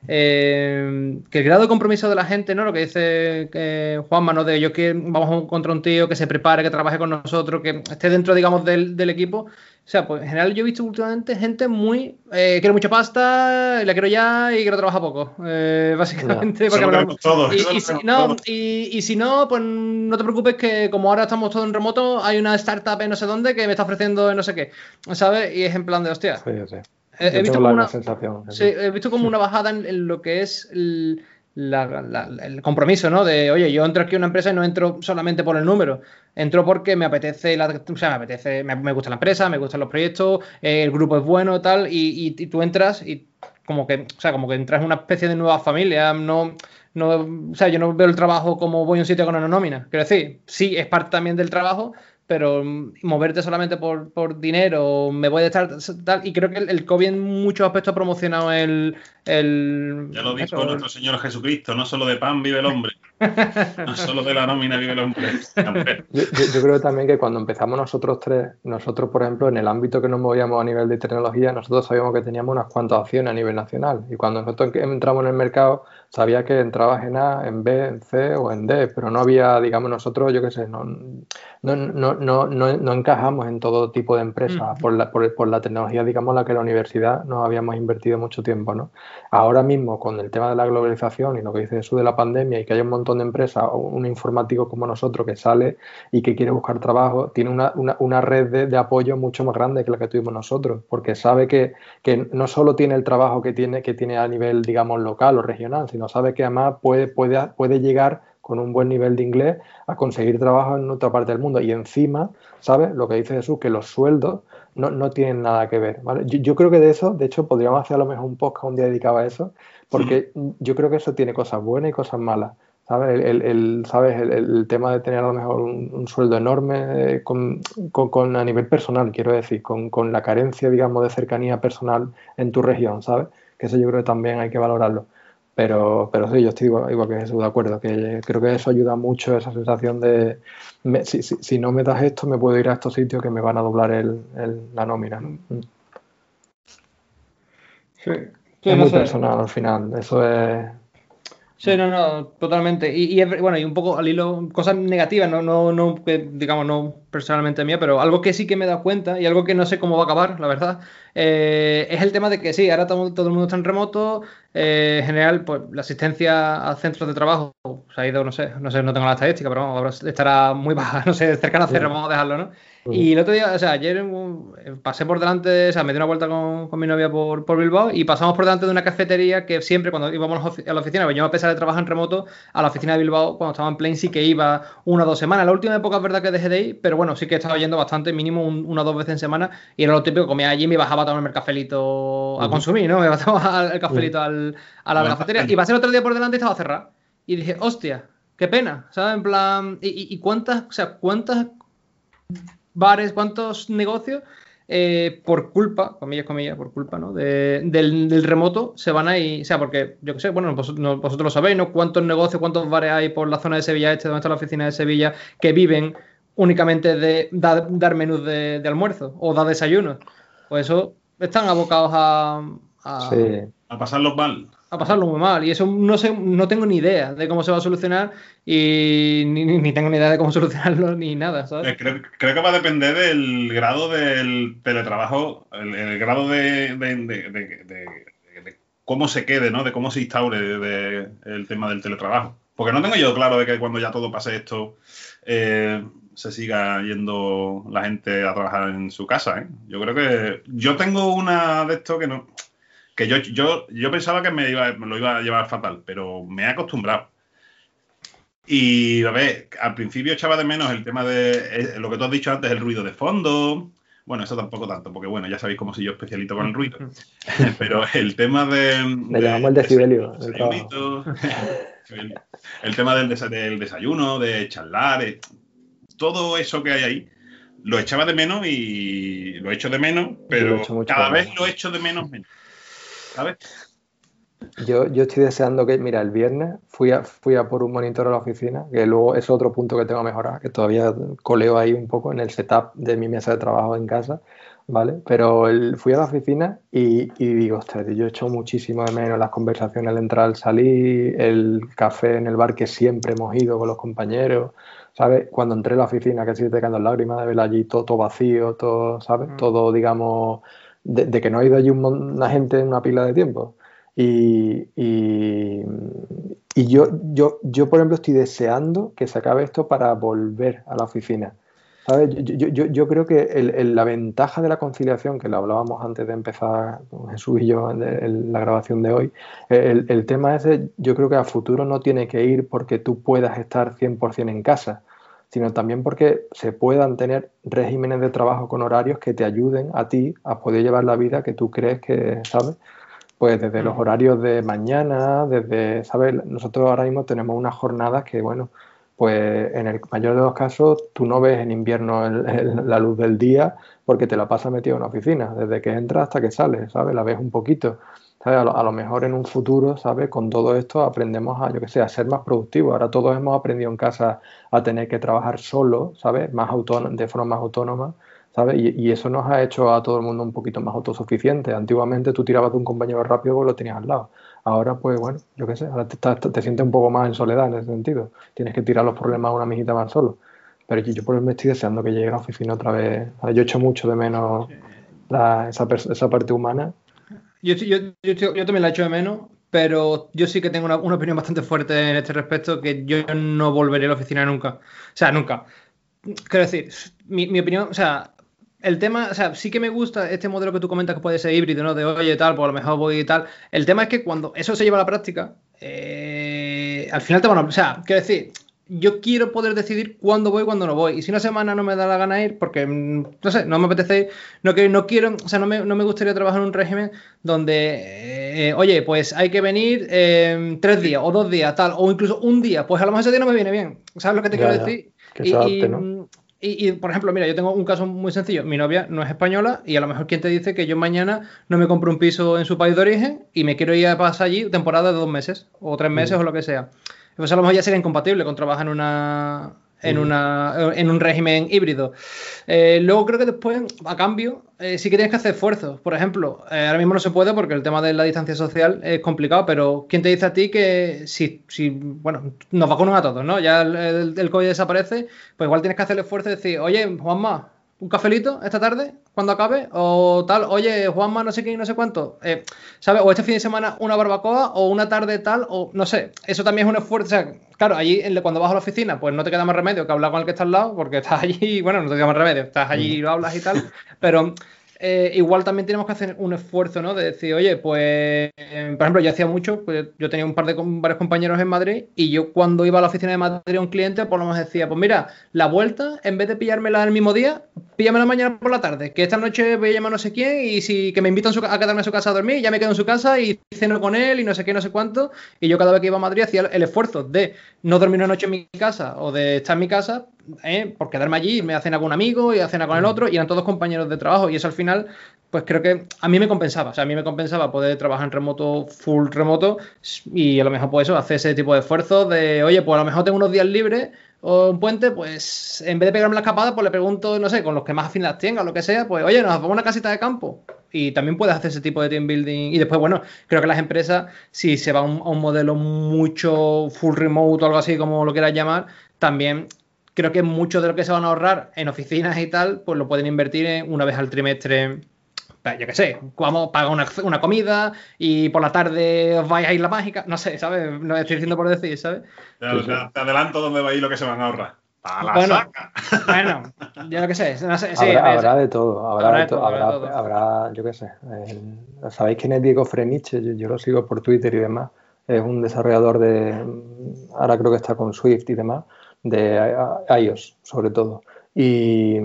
eh, que el grado de compromiso de la gente, ¿no? Lo que dice eh, Juanma, ¿no? De yo que vamos contra un tío que se prepare, que trabaje con nosotros, que esté dentro, digamos, del, equipo. O sea, pues en general yo he visto últimamente gente muy. Eh, quiero mucha pasta, la quiero ya y quiero trabajar poco. Eh, básicamente. y, si, no, y, si no, pues no te preocupes que como ahora estamos todos en remoto, hay una startup en no sé dónde que me está ofreciendo no sé qué. ¿Sabes? Y es en plan de hostia. Sí, sí. He, visto como una, sensación, he visto como una bajada en, lo que es el, compromiso, ¿no? De, oye, yo entro aquí a una empresa y no entro solamente por el número, entro porque me apetece, la, o sea, me apetece, me, gusta la empresa, me gustan los proyectos, eh, el grupo es bueno, tal, y, y, tú entras y como que, o sea, como que entras en una especie de nueva familia, no, no, o sea, yo no veo el trabajo como voy a un sitio con una nómina, quiero decir, sí, es parte también del trabajo, pero moverte solamente por, por dinero, me voy a estar tal, y creo que el, COVID en muchos aspectos ha promocionado el... el ya lo dijo nuestro Señor Jesucristo, no solo de pan vive el hombre, no solo de la nómina vive el hombre. yo, creo también que cuando empezamos nosotros tres, nosotros por ejemplo en el ámbito que nos movíamos a nivel de tecnología, nosotros sabíamos que teníamos unas cuantas opciones a nivel nacional, y cuando nosotros entramos en el mercado sabía que entrabas en A, en B, en C o en D, pero no había, digamos, nosotros, yo qué sé, no, no, no, no, no, encajamos en todo tipo de empresas por, la, por, por, la tecnología, digamos, la que la universidad nos habíamos invertido mucho tiempo, ¿no? Ahora mismo, con el tema de la globalización y lo que dice eso de la pandemia y que hay un montón de empresas, un informático como nosotros que sale y que quiere buscar trabajo, tiene una, una, una red de, de, apoyo mucho más grande que la que tuvimos nosotros, porque sabe que, que no solo tiene el trabajo que tiene, que tiene a nivel, digamos, local o regional, sino sabe que además puede, puede, puede llegar con un buen nivel de inglés a conseguir trabajo en otra parte del mundo. Y encima, ¿sabes? Lo que dice Jesús, que los sueldos no, no tienen nada que ver. Yo, creo que de eso, de hecho, podríamos hacer a lo mejor un podcast un día dedicado a eso, porque yo creo que eso tiene cosas buenas y cosas malas. ¿Sabes? El, ¿sabes? El, tema de tener a lo mejor un, sueldo enorme eh, con, con, a nivel personal, quiero decir, con, con la carencia, digamos, de cercanía personal en tu región, ¿sabes? Que eso yo creo que también hay que valorarlo. Pero, pero sí, yo estoy igual, que Jesús de acuerdo, que creo que eso ayuda mucho, esa sensación de si, si, no me das esto, me puedo ir a estos sitios que me van a doblar el, la nómina. Mm. Sí. es muy personal al final, eso es Sí, no, no, totalmente. Y, bueno, y un poco al hilo, cosas negativas, no, no, no, digamos, no personalmente mía, pero algo que sí que me he dado cuenta y algo que no sé cómo va a acabar, la verdad, eh, es el tema de que sí, ahora todo, todo el mundo está en remoto, eh, en general, pues la asistencia a centros de trabajo se ha ido, no sé, no sé, no tengo la estadística, pero ahora estará muy baja, no sé, cercano a cero, vamos a dejarlo, ¿no? Y el otro día, o sea, ayer eh, pasé por delante, o sea, me di una vuelta con, con mi novia por, por, Bilbao y pasamos por delante de una cafetería que siempre cuando íbamos a la oficina, yo a pesar de trabajar en remoto, a la oficina de Bilbao cuando estaba en Plain sí que iba una o dos semanas. La última época es verdad que dejé de ir, pero bueno, sí que estaba yendo bastante, mínimo una o dos veces en semana y era lo típico, comía allí y me bajaba a tomarme el cafelito a consumir, ¿no? Me bajaba el cafelito al, a la cafetería y pasé el otro día por delante y estaba cerrado. Y dije, hostia, qué pena, ¿sabes? En plan, ¿y, y cuántas, o sea, cuántas bares, cuántos negocios eh, por culpa, comillas, comillas, por culpa, ¿no? del, remoto se van a ir, o sea, porque yo qué sé, bueno, vosotros, lo sabéis, ¿no? Cuántos negocios, cuántos bares hay por la zona de Sevilla Este, donde está la oficina de Sevilla, que viven únicamente de dar, menús de, almuerzo o dar desayuno. Pues eso, están abocados a, a, a pasarlos mal a pasarlo muy mal. Y eso no sé, no tengo ni idea de cómo se va a solucionar y ni, tengo ni idea de cómo solucionarlo ni nada. Eh, creo, que va a depender del grado del teletrabajo, el, grado de, cómo se quede, ¿no? De cómo se instaure el tema del teletrabajo. Porque no tengo yo claro de que cuando ya todo pase esto eh, se siga yendo la gente a trabajar en su casa. ¿eh? Yo creo que yo tengo una de esto que no que yo, yo, yo pensaba que me, iba, lo iba a llevar fatal, pero me he acostumbrado. Y a ver, al principio echaba de menos el tema de eh, lo que tú has dicho antes, el ruido de fondo. Bueno, eso tampoco tanto, porque bueno, ya sabéis cómo soy yo especialito con el ruido. Pero el tema de. Le llamamos el decibelio. El, tema del, del, desayuno, de charlar, eh, todo eso que hay ahí, lo echaba de menos y lo echo de menos, pero cada vez lo echo de menos menos. Yo, yo estoy deseando que, mira, el viernes fui a, fui a por un monitor a la oficina, que luego es otro punto que tengo que mejorar, que todavía coleo ahí un poco en el setup de mi mesa de trabajo en casa, ¿vale? Pero fui a la oficina y, y digo, ostras, yo he hecho muchísimo de menos las conversaciones al entrar, al salir, el café en el bar que siempre hemos ido con los compañeros, ¿sabes? Cuando entré a la oficina, que sigue te quedan lágrimas de ver allí todo, todo vacío, todo, ¿sabes? Mm. Todo, digamos de, que no ha ido allí una gente en una pila de tiempo. Y, y, yo, yo, yo, por ejemplo, estoy deseando que se acabe esto para volver a la oficina. ¿Sabes? Yo, yo, yo, creo que la ventaja de la conciliación, que lo hablábamos antes de empezar Jesús y yo en, la grabación de hoy, el, el tema ese yo creo que a futuro no tiene que ir porque tú puedas estar 100% en casa sino también porque se puedan tener regímenes de trabajo con horarios que te ayuden a ti a poder llevar la vida que tú crees que, ¿sabes? Pues desde los mm. horarios de mañana, desde, ¿sabes? Nosotros ahora mismo tenemos unas jornadas que, bueno, pues en el mayor de los casos tú no ves en invierno la luz del día porque te la pasas metido en una oficina, desde que entras hasta que sales, ¿sabes? La ves un poquito. A lo, mejor en un futuro, ¿sabes? Con todo esto aprendemos a, yo que sé, a ser más productivos. Ahora todos hemos aprendido en casa a tener que trabajar solo, ¿sabes? Más de forma más autónoma, ¿sabes? Y, eso nos ha hecho a todo el mundo un poquito más autosuficiente. Antiguamente tú tirabas de un compañero rápido porque lo tenías al lado. Ahora, pues bueno, yo qué sé, ahora te, sientes un poco más en soledad en ese sentido. Tienes que tirar los problemas a una mijita más solo. Pero yo, por eso me estoy deseando que llegue a la oficina otra vez. Yo echo mucho de menos esa, esa parte humana yo, yo, yo, yo, también la echo de menos, pero yo sí que tengo una, opinión bastante fuerte en este respecto, que yo no volveré a la oficina nunca. O sea, nunca. Quiero decir, mi, mi opinión, o sea, el tema, o sea, sí que me gusta este modelo que tú comentas que puede ser híbrido, ¿no? De oye, tal, pues a lo mejor voy y tal. El tema es que cuando eso se lleva a la práctica, eh, al final te van a. O sea, quiero decir, yo quiero poder decidir cuándo voy y cuándo no voy. Y si una semana no me da la gana ir, porque, mm, no sé, no me apetece ir, no, que, no quiero, o sea, no me, no me gustaría trabajar en un régimen donde, eh, oye, pues hay que venir eh, tres días o dos días, tal, o incluso un día, pues a lo mejor ese día no me viene bien. ¿Sabes lo que te quiero decir? Y, y, por ejemplo, mira, yo tengo un caso muy sencillo. Mi novia no es española y a lo mejor quien te dice que yo mañana no me compro un piso en su país de origen y me quiero ir a pasar allí temporada de dos meses o tres meses o lo que sea pues a lo mejor ya sería incompatible con trabajar en una en, una, en un régimen híbrido. Eh, luego creo que después, a cambio, eh, sí que tienes que hacer esfuerzos. Por ejemplo, eh, ahora mismo no se puede porque el tema de la distancia social es complicado, pero ¿quién te dice a ti que si, si bueno, nos vacunan a todos, ¿no? Ya el, el, COVID desaparece, pues igual tienes que hacer el esfuerzo de decir, oye, Juanma, un cafelito esta tarde, cuando acabe, o tal, oye, Juanma, no sé qué, no sé cuánto, eh, ¿sabes? O este fin de semana una barbacoa, o una tarde tal, o no sé, eso también es un esfuerzo, o sea, claro, allí cuando vas a la oficina, pues no te queda más remedio que hablar con el que está al lado, porque estás allí, bueno, no te queda más remedio, estás allí y lo hablas y tal, pero eh, igual también tenemos que hacer un esfuerzo, ¿no? De decir, oye, pues, por ejemplo, yo hacía mucho, pues yo tenía un par de varios compañeros en Madrid y yo cuando iba a la oficina de Madrid a un cliente, por lo menos decía, pues mira, la vuelta, en vez de pillármela el mismo día, píllamela mañana por la tarde, que esta noche voy a llamar a no sé quién y si que me invitan a quedarme en su casa a dormir, ya me quedo en su casa y ceno con él y no sé qué, no sé cuánto. Y yo cada vez que iba a Madrid hacía el esfuerzo de no dormir una noche en mi casa o de estar en mi casa ¿eh? por quedarme allí, me hacen con un amigo y a cena con el otro, y eran todos compañeros de trabajo, y eso al final, pues creo que a mí me compensaba, o sea, a mí me compensaba poder trabajar en remoto, full remoto, y a lo mejor pues eso, hacer ese tipo de esfuerzo de, oye, pues a lo mejor tengo unos días libres o un puente, pues en vez de pegarme la escapada, pues le pregunto, no sé, con los que más afinidad tenga lo que sea, pues oye, nos vamos a una casita de campo. Y también puedes hacer ese tipo de team building. Y después, bueno, creo que las empresas, si se va a un, a un modelo mucho full remote o algo así, como lo quieras llamar, también creo que mucho de lo que se van a ahorrar en oficinas y tal, pues lo pueden invertir en una vez al trimestre. Yo qué sé, vamos, paga una, una, comida y por la tarde os vais a ir la mágica. No sé, ¿sabes? Lo estoy diciendo por decir, ¿sabes? Te, adelanto dónde va a ir lo que se van a ahorrar. A la bueno, saca. bueno, yo qué sé. No sé sí, habrá, habrá, de todo. Habrá, de todo, habrá, todo. habrá, yo qué sé. Eh, ¿Sabéis quién es Diego Freniche? Yo, yo, lo sigo por Twitter y demás. Es un desarrollador de. Ahora creo que está con Swift y demás de iOS, sobre todo. Y,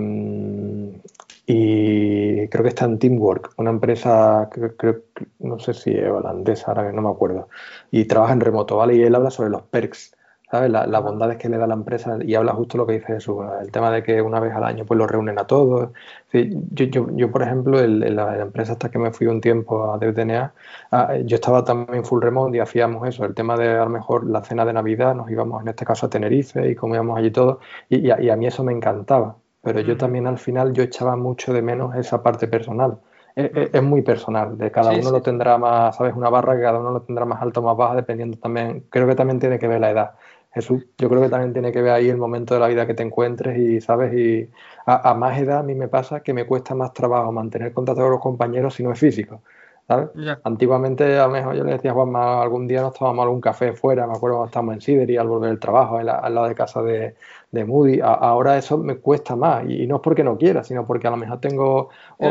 y creo que está en Teamwork, una empresa, creo, no sé si es holandesa, ahora no me acuerdo, y trabaja en remoto, ¿vale? Y él habla sobre los perks ¿sabes? Las bondades que le da la empresa y habla justo lo que dice Jesús, el tema de que una vez al año pues lo reúnen a todos. yo, yo, yo, por ejemplo, en la, empresa hasta que me fui un tiempo a DTNA, ah, yo estaba también full remote y hacíamos eso, el tema de a lo mejor la cena de Navidad, nos íbamos en este caso a Tenerife y comíamos allí todo y, y, a, mí eso me encantaba, pero yo también al final yo echaba mucho de menos esa parte personal. Es, muy personal, de cada uno lo tendrá más, ¿sabes? Una barra que cada uno lo tendrá más alto o más baja, dependiendo también, creo que también tiene que ver la edad. Jesús, yo creo que también tiene que ver ahí el momento de la vida que te encuentres y, ¿sabes? Y a, más edad a mí me pasa que me cuesta más trabajo mantener contacto con los compañeros si no es físico, ¿sabes? Antiguamente a lo mejor yo le decía a Juanma, algún día nos tomábamos algún café fuera, me acuerdo cuando estábamos en Sideri al volver del trabajo, al, lado de casa de, de Moody, ahora eso me cuesta más y, no es porque no quiera, sino porque a lo mejor tengo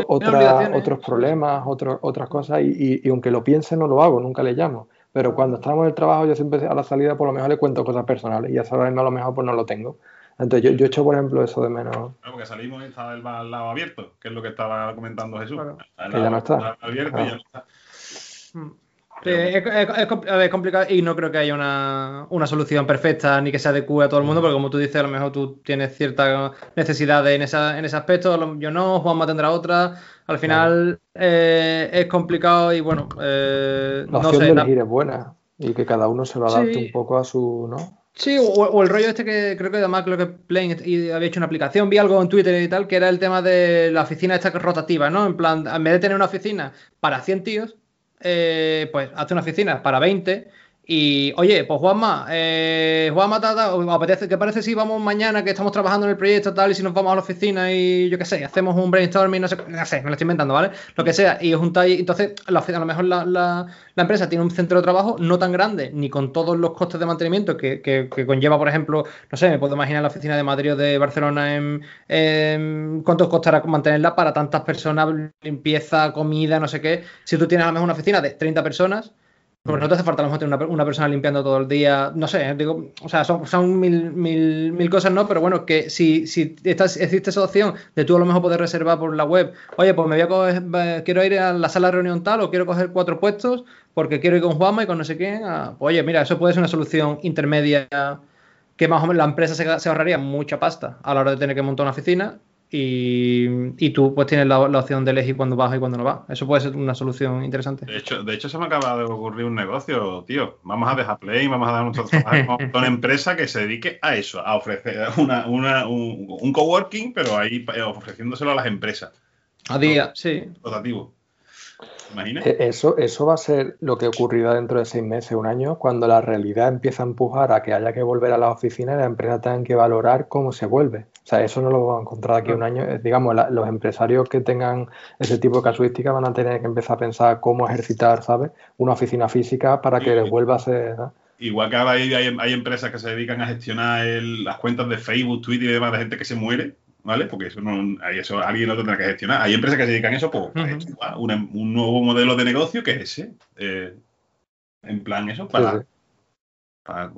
otros problemas, otras cosas y, y aunque lo piense no lo hago, nunca le llamo pero cuando estamos en el trabajo yo siempre a la salida por lo mejor le cuento cosas personales y a esa a lo mejor pues no lo tengo. Entonces yo, yo echo, por ejemplo, eso de menos. Claro, porque salimos y estaba el bar al lado abierto, que es lo que estaba comentando Jesús. que ya no está. Abierto y ya no está. Mm. Sí, es, es, complicado y no creo que haya una, una, solución perfecta ni que se adecue a todo el mundo, porque como tú dices, a lo mejor tú tienes cierta necesidad en, esa, en ese aspecto, yo no, Juanma tendrá otra. Al final eh, es complicado y bueno, eh, la opción no sé, de elegir es buena y que cada uno se lo adapte sí. un poco a su, ¿no? Sí, o, o, el rollo este que creo que además creo que Plane y había hecho una aplicación, vi algo en Twitter y tal, que era el tema de la oficina esta rotativa, ¿no? En plan, en vez de tener una oficina para 100 tíos, eh, pues hace una oficina para 20 y, oye, pues Juanma, eh, Juanma, apetece, ¿qué parece si vamos mañana que estamos trabajando en el proyecto tal y si nos vamos a la oficina y yo qué sé, hacemos un brainstorming, no sé, no sé, me lo estoy inventando, ¿vale? Lo que sea, y juntáis, entonces a lo mejor la, la, la, empresa tiene un centro de trabajo no tan grande, ni con todos los costes de mantenimiento que, que, que conlleva, por ejemplo, no sé, me puedo imaginar la oficina de Madrid o de Barcelona en, en cuánto costará mantenerla para tantas personas, limpieza, comida, no sé qué. Si tú tienes a lo mejor una oficina de 30 personas, pues no te hace falta lo mejor una, una, persona limpiando todo el día, no sé, digo, o sea, son, mil, mil, mil, cosas, ¿no? Pero bueno, que si, si estás, existe esa opción de tú a lo mejor poder reservar por la web, oye, pues me voy a coger, quiero ir a la sala de reunión tal o quiero coger cuatro puestos porque quiero ir con Juanma y con no sé quién, pues, oye, mira, eso puede ser una solución intermedia que más o menos la empresa se, se ahorraría mucha pasta a la hora de tener que montar una oficina y, y, tú pues tienes la, la, opción de elegir cuándo vas y cuándo no vas. Eso puede ser una solución interesante. De hecho, de hecho se me acaba de ocurrir un negocio, tío. Vamos a dejar Play, vamos a dar nuestro trabajo a una empresa que se dedique a eso, a ofrecer una, una, un, un, coworking, pero ahí ofreciéndoselo a las empresas. A día, sí. Rotativo. ¿Imaginas? E, eso, eso va a ser lo que ocurrirá dentro de seis meses, un año, cuando la realidad empieza a empujar a que haya que volver a la oficina y la empresa tenga que valorar cómo se vuelve. O sea, eso no lo vamos a encontrar aquí un año. Digamos, los empresarios que tengan ese tipo de casuística van a tener que empezar a pensar cómo ejercitar, ¿sabes? Una oficina física para que les vuelva a ser... Igual que ahora hay, hay, empresas que se dedican a gestionar las cuentas de Facebook, Twitter y demás de gente que se muere, ¿vale? Porque eso, no, eso alguien lo tendrá que gestionar. Hay empresas que se dedican a eso, pues, un, nuevo modelo de negocio que es ese. Eh, en plan eso, para, para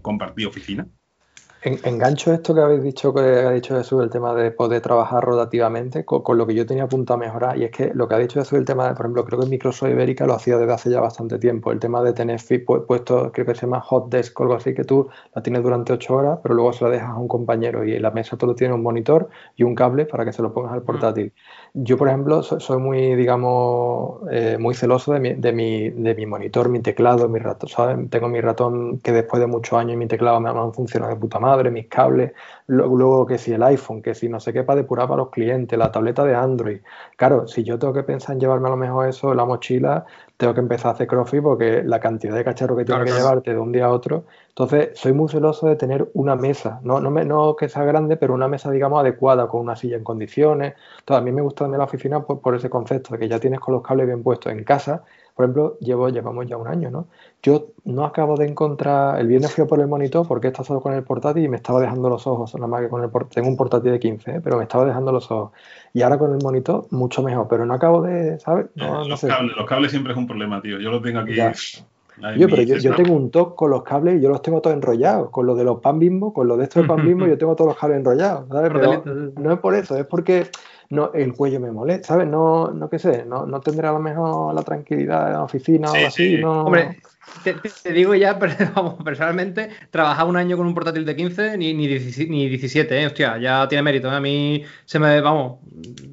compartir oficina. Engancho esto que habéis dicho, que ha dicho Jesús, el tema de poder trabajar rotativamente, con, lo que yo tenía apuntado a mejorar, y es que lo que ha dicho Jesús, el tema, de, por ejemplo, creo que Microsoft Ibérica lo hacía desde hace ya bastante tiempo, el tema de tener puesto, creo que se llama hot desk o algo así, que tú la tienes durante ocho horas, pero luego se la dejas a un compañero y en la mesa todo tiene un monitor y un cable para que se lo pongas al portátil. Yo, por ejemplo, soy, muy, digamos, eh, muy celoso de mi, de, mi, de mi monitor, mi teclado, mi ratón, ¿sabes? Tengo mi ratón que después de muchos años mi teclado me han funcionado de puta madre, mis cables, luego, que si el iPhone, que si no sé qué para depurar para los clientes, la tableta de Android. Claro, si yo tengo que pensar en llevarme a lo mejor eso la mochila, tengo que empezar a hacer crossfit porque la cantidad de cacharro que tengo que llevarte de un día a otro. Entonces, soy muy celoso de tener una mesa, no, no, me, no que sea grande, pero una mesa, digamos, adecuada, con una silla en condiciones. Entonces, a mí me gusta también la oficina por, por ese concepto de que ya tienes con los cables bien puestos en casa por ejemplo, llevo, llevamos ya un año, ¿no? Yo no acabo de encontrar, el viernes fui a por el monitor porque está solo con el portátil y me estaba dejando los ojos, nada más que con el tengo un portátil de 15, ¿eh? pero me estaba dejando los ojos. Y ahora con el monitor, mucho mejor, pero no acabo de, ¿sabes? No, los, Cables, los cables siempre es un problema, tío. Yo lo tengo aquí. Yo, pero yo, tengo un toque con los cables y yo los tengo todos enrollados. Con lo de los pan bimbo, con lo de esto de pan bimbo, yo tengo todos los cables enrollados. ¿sabes? Pero no es por eso, es porque no, el cuello me molesta, ¿sabes? No, no qué sé, no, no tendré a lo mejor la tranquilidad de la oficina o así. No... Hombre, te, digo ya, pero, vamos, personalmente, trabajar un año con un portátil de 15 ni, ni, 17, ¿eh? Hostia, ya tiene mérito. ¿eh? A mí se me, vamos,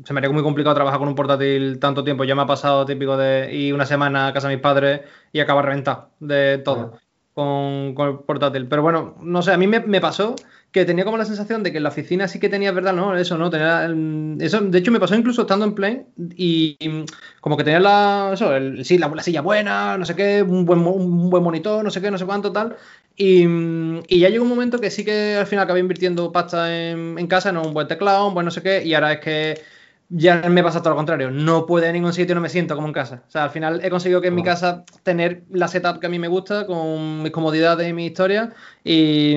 se me haría muy complicado trabajar con un portátil tanto tiempo. Ya me ha pasado típico de ir una semana a casa de mis padres y acabar reventado de todo. Con, con, el portátil. Pero bueno, no sé, a mí me, me pasó que tenía como la sensación de que en la oficina sí que tenía, ¿verdad? No, eso, ¿no? Tenía, eso, de hecho, me pasó incluso estando en plane y, como que tenía la, eso, el, sí, la, silla buena, no sé qué, un buen, un buen monitor, no sé qué, no sé cuánto, tal. Y, y, ya llegó un momento que sí que al final acabé invirtiendo pasta en, en casa, no un buen teclado, un buen no sé qué, y ahora es que ya me pasa todo lo contrario. No puedo en ningún sitio, no me siento como en casa. O sea, al final he conseguido que en mi casa tener la setup que a mí me gusta, con mis comodidades y mi historia. Y,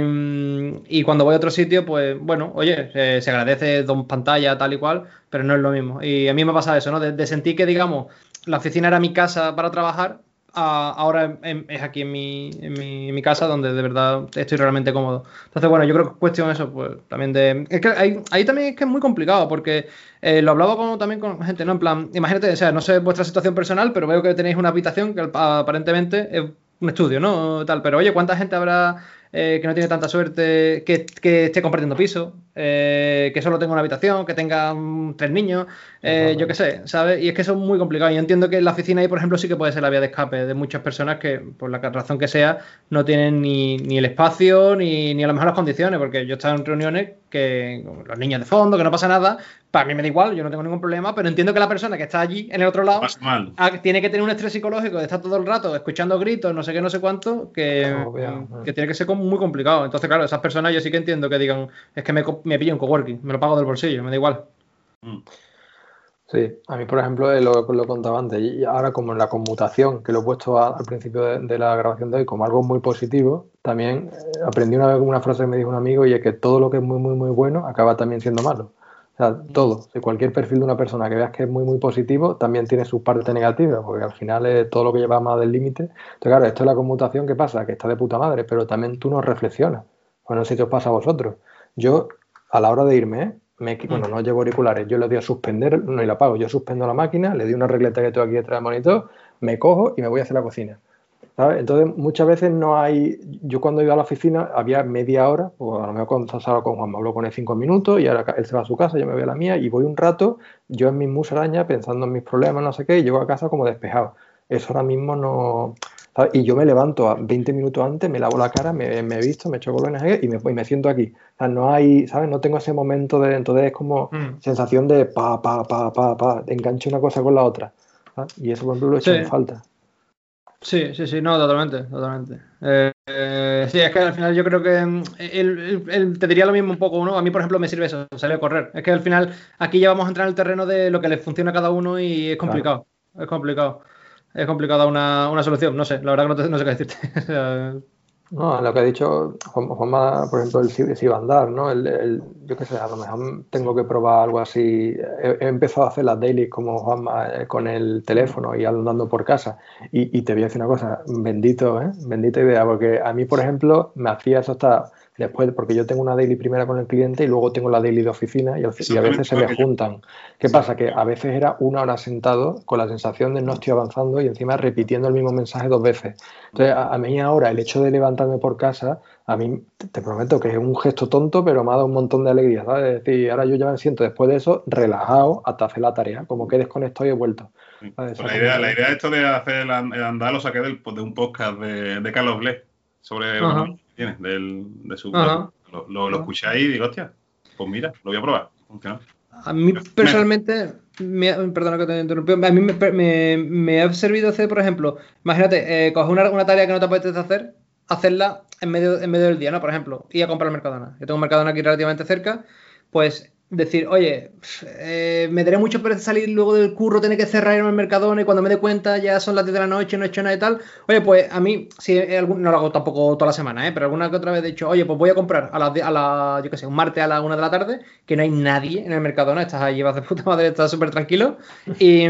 y cuando voy a otro sitio, pues bueno, oye, eh, se agradece dos pantallas, tal y cual, pero no es lo mismo. Y a mí me pasa eso, ¿no? De, de sentir que, digamos, la oficina era mi casa para trabajar, ahora es aquí en mi, en, mi, casa donde de verdad estoy realmente cómodo. Entonces, bueno, yo creo que es cuestión eso, pues también de... Es que ahí, también es que es muy complicado porque eh, lo hablaba como, también con gente, ¿no? En plan, imagínate, o sea, no sé vuestra situación personal, pero veo que tenéis una habitación que aparentemente es un estudio, ¿no? Tal, pero oye, ¿cuánta gente habrá eh, que no tiene tanta suerte, que, esté compartiendo piso, eh, que solo tenga una habitación, que tenga tres niños, eh, yo qué sé, ¿sabes? Y es que eso es muy complicado. Yo entiendo que en la oficina ahí, por ejemplo, sí que puede ser la vía de escape de muchas personas que, por la razón que sea, no tienen ni, el espacio ni, ni a lo mejor las condiciones, porque yo he estado en reuniones que los niños de fondo, que no pasa nada, para mí me da igual, yo no tengo ningún problema, pero entiendo que la persona que está allí, en el otro lado, tiene que tener un estrés psicológico de estar todo el rato escuchando gritos, no sé qué, no sé cuánto, que, que tiene que ser muy complicado. Entonces, claro, esas personas yo sí que entiendo que digan, es que me, me pillo un coworking, me lo pago del bolsillo, me da igual. Mm. Sí, a mí, por ejemplo, eh, lo, lo contaba antes, y ahora como en la conmutación, que lo he puesto al principio de, la grabación de hoy como algo muy positivo, también eh, aprendí una vez una frase que me dijo un amigo y es que todo lo que es muy, muy, muy bueno acaba también siendo malo. O sea, todo. Si cualquier perfil de una persona que veas que es muy, muy positivo, también tiene su parte negativa, porque al final es todo lo que lleva más del límite. Entonces, claro, esto es la conmutación que pasa, que está de puta madre, pero también tú no reflexionas. Bueno, no sé si os pasa a vosotros. Yo, a la hora de irme, ¿eh? me, bueno, no llevo auriculares, yo le doy a suspender, no y la apago, yo suspendo la máquina, le doy una regleta que tengo aquí detrás del monitor, me cojo y me voy hacia la cocina. ¿sabes? Entonces, muchas veces no hay. Yo cuando iba a la oficina había media hora, o a lo mejor cuando estaba con Juan me hablo con él cinco minutos y ahora él se va a su casa, yo me voy a la mía y voy un rato, yo en mi musaraña pensando en mis problemas, no sé qué, y llego a casa como despejado. Eso ahora mismo no. Y yo me levanto a 20 minutos antes, me lavo la cara, me, me visto, me echo colones y me, y me siento aquí. O sea, no hay, ¿sabes? No tengo ese momento de, entonces es como mm. sensación de pa, pa, pa, pa, pa, engancho una cosa con la otra. Y eso, por ejemplo, lo he hecho en falta. Sí, sí, sí, no, totalmente, totalmente. Eh, eh, sí, es que al final yo creo que mm, él, te diría lo mismo un poco, ¿no? A mí, por ejemplo, me sirve eso, salir a correr. Es que al final aquí ya vamos a entrar en el terreno de lo que le funciona a cada uno y es complicado. Es complicado. Es complicado una, una, solución, no sé, la verdad que no, no sé qué decirte. No, lo que ha dicho Juanma, por ejemplo, el si va a andar, ¿no? El, yo qué sé, a lo mejor tengo que probar algo así. He, empezado a hacer las dailies como Juanma eh, con el teléfono y andando por casa. Y, y, te voy a decir una cosa, bendito, ¿eh? Bendita idea, porque a mí, por ejemplo, me hacía eso hasta después, porque yo tengo una daily primera con el cliente y luego tengo la daily de oficina y, a veces se me juntan. ¿Qué pasa? Que a veces era una hora sentado con la sensación de no estoy avanzando y encima repitiendo el mismo mensaje dos veces. Entonces, a, mí ahora el hecho de levantarme por casa, a mí te prometo que es un gesto tonto, pero me ha dado un montón de alegría, ¿sabes? Es decir, ahora yo ya me siento después de eso relajado hasta hacer la tarea, como que desconectado y he vuelto. Pues la, idea, la idea de esto de hacer el andar lo saqué del, de un podcast de, de Carlos Ble sobre tiene del, de su Lo, lo, escuché ahí y digo, hostia, pues mira, lo voy a probar. Funciona. A mí personalmente, me, perdona que te interrumpí, a mí me, me, ha servido hacer, por ejemplo, imagínate, eh, coger una, una, tarea que no te apetece hacer, hacerla en medio, en medio del día, ¿no? Por ejemplo, ir a comprar Mercadona. Yo tengo un Mercadona aquí relativamente cerca, pues decir, oye, eh, me daré mucho pereza salir luego del curro, tener que cerrar en el Mercadona y cuando me dé cuenta ya son las 10 de la noche, no he hecho nada y tal. Oye, pues a mí, si no lo hago tampoco toda la semana, ¿eh? pero alguna que otra vez he dicho, oye, pues voy a comprar a la, a la yo qué sé, un martes a la 1 de la tarde, que no hay nadie en el Mercadona, estás ahí, vas de puta madre, estás súper tranquilo. Y,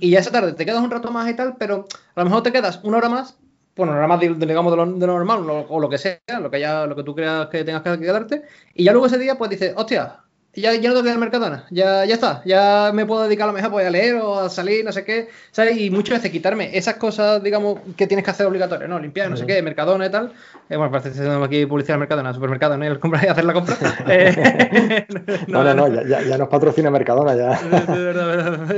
y, ya esa tarde te quedas un rato más y tal, pero a lo mejor te quedas una hora más bueno, nada más digamos de lo, de lo normal o lo que sea, lo que ya, lo que tú creas que tengas que quedarte, y ya luego ese día pues dices, hostia, ya, ya no tengo que ir al Mercadona, ya, ya está, ya me puedo dedicar a lo mejor pues, a leer o a salir, no sé qué, ¿sabes? Y muchas veces quitarme esas cosas, digamos, que tienes que hacer obligatorias, ¿no? Limpiar, no sé qué, Mercadona y tal. Eh, bueno, parece que estoy aquí publicidad de Mercadona, supermercado, ¿no? El comprar y hacer la compra. Eh, no, no, no, ya, ya, nos patrocina Mercadona, ya. De verdad,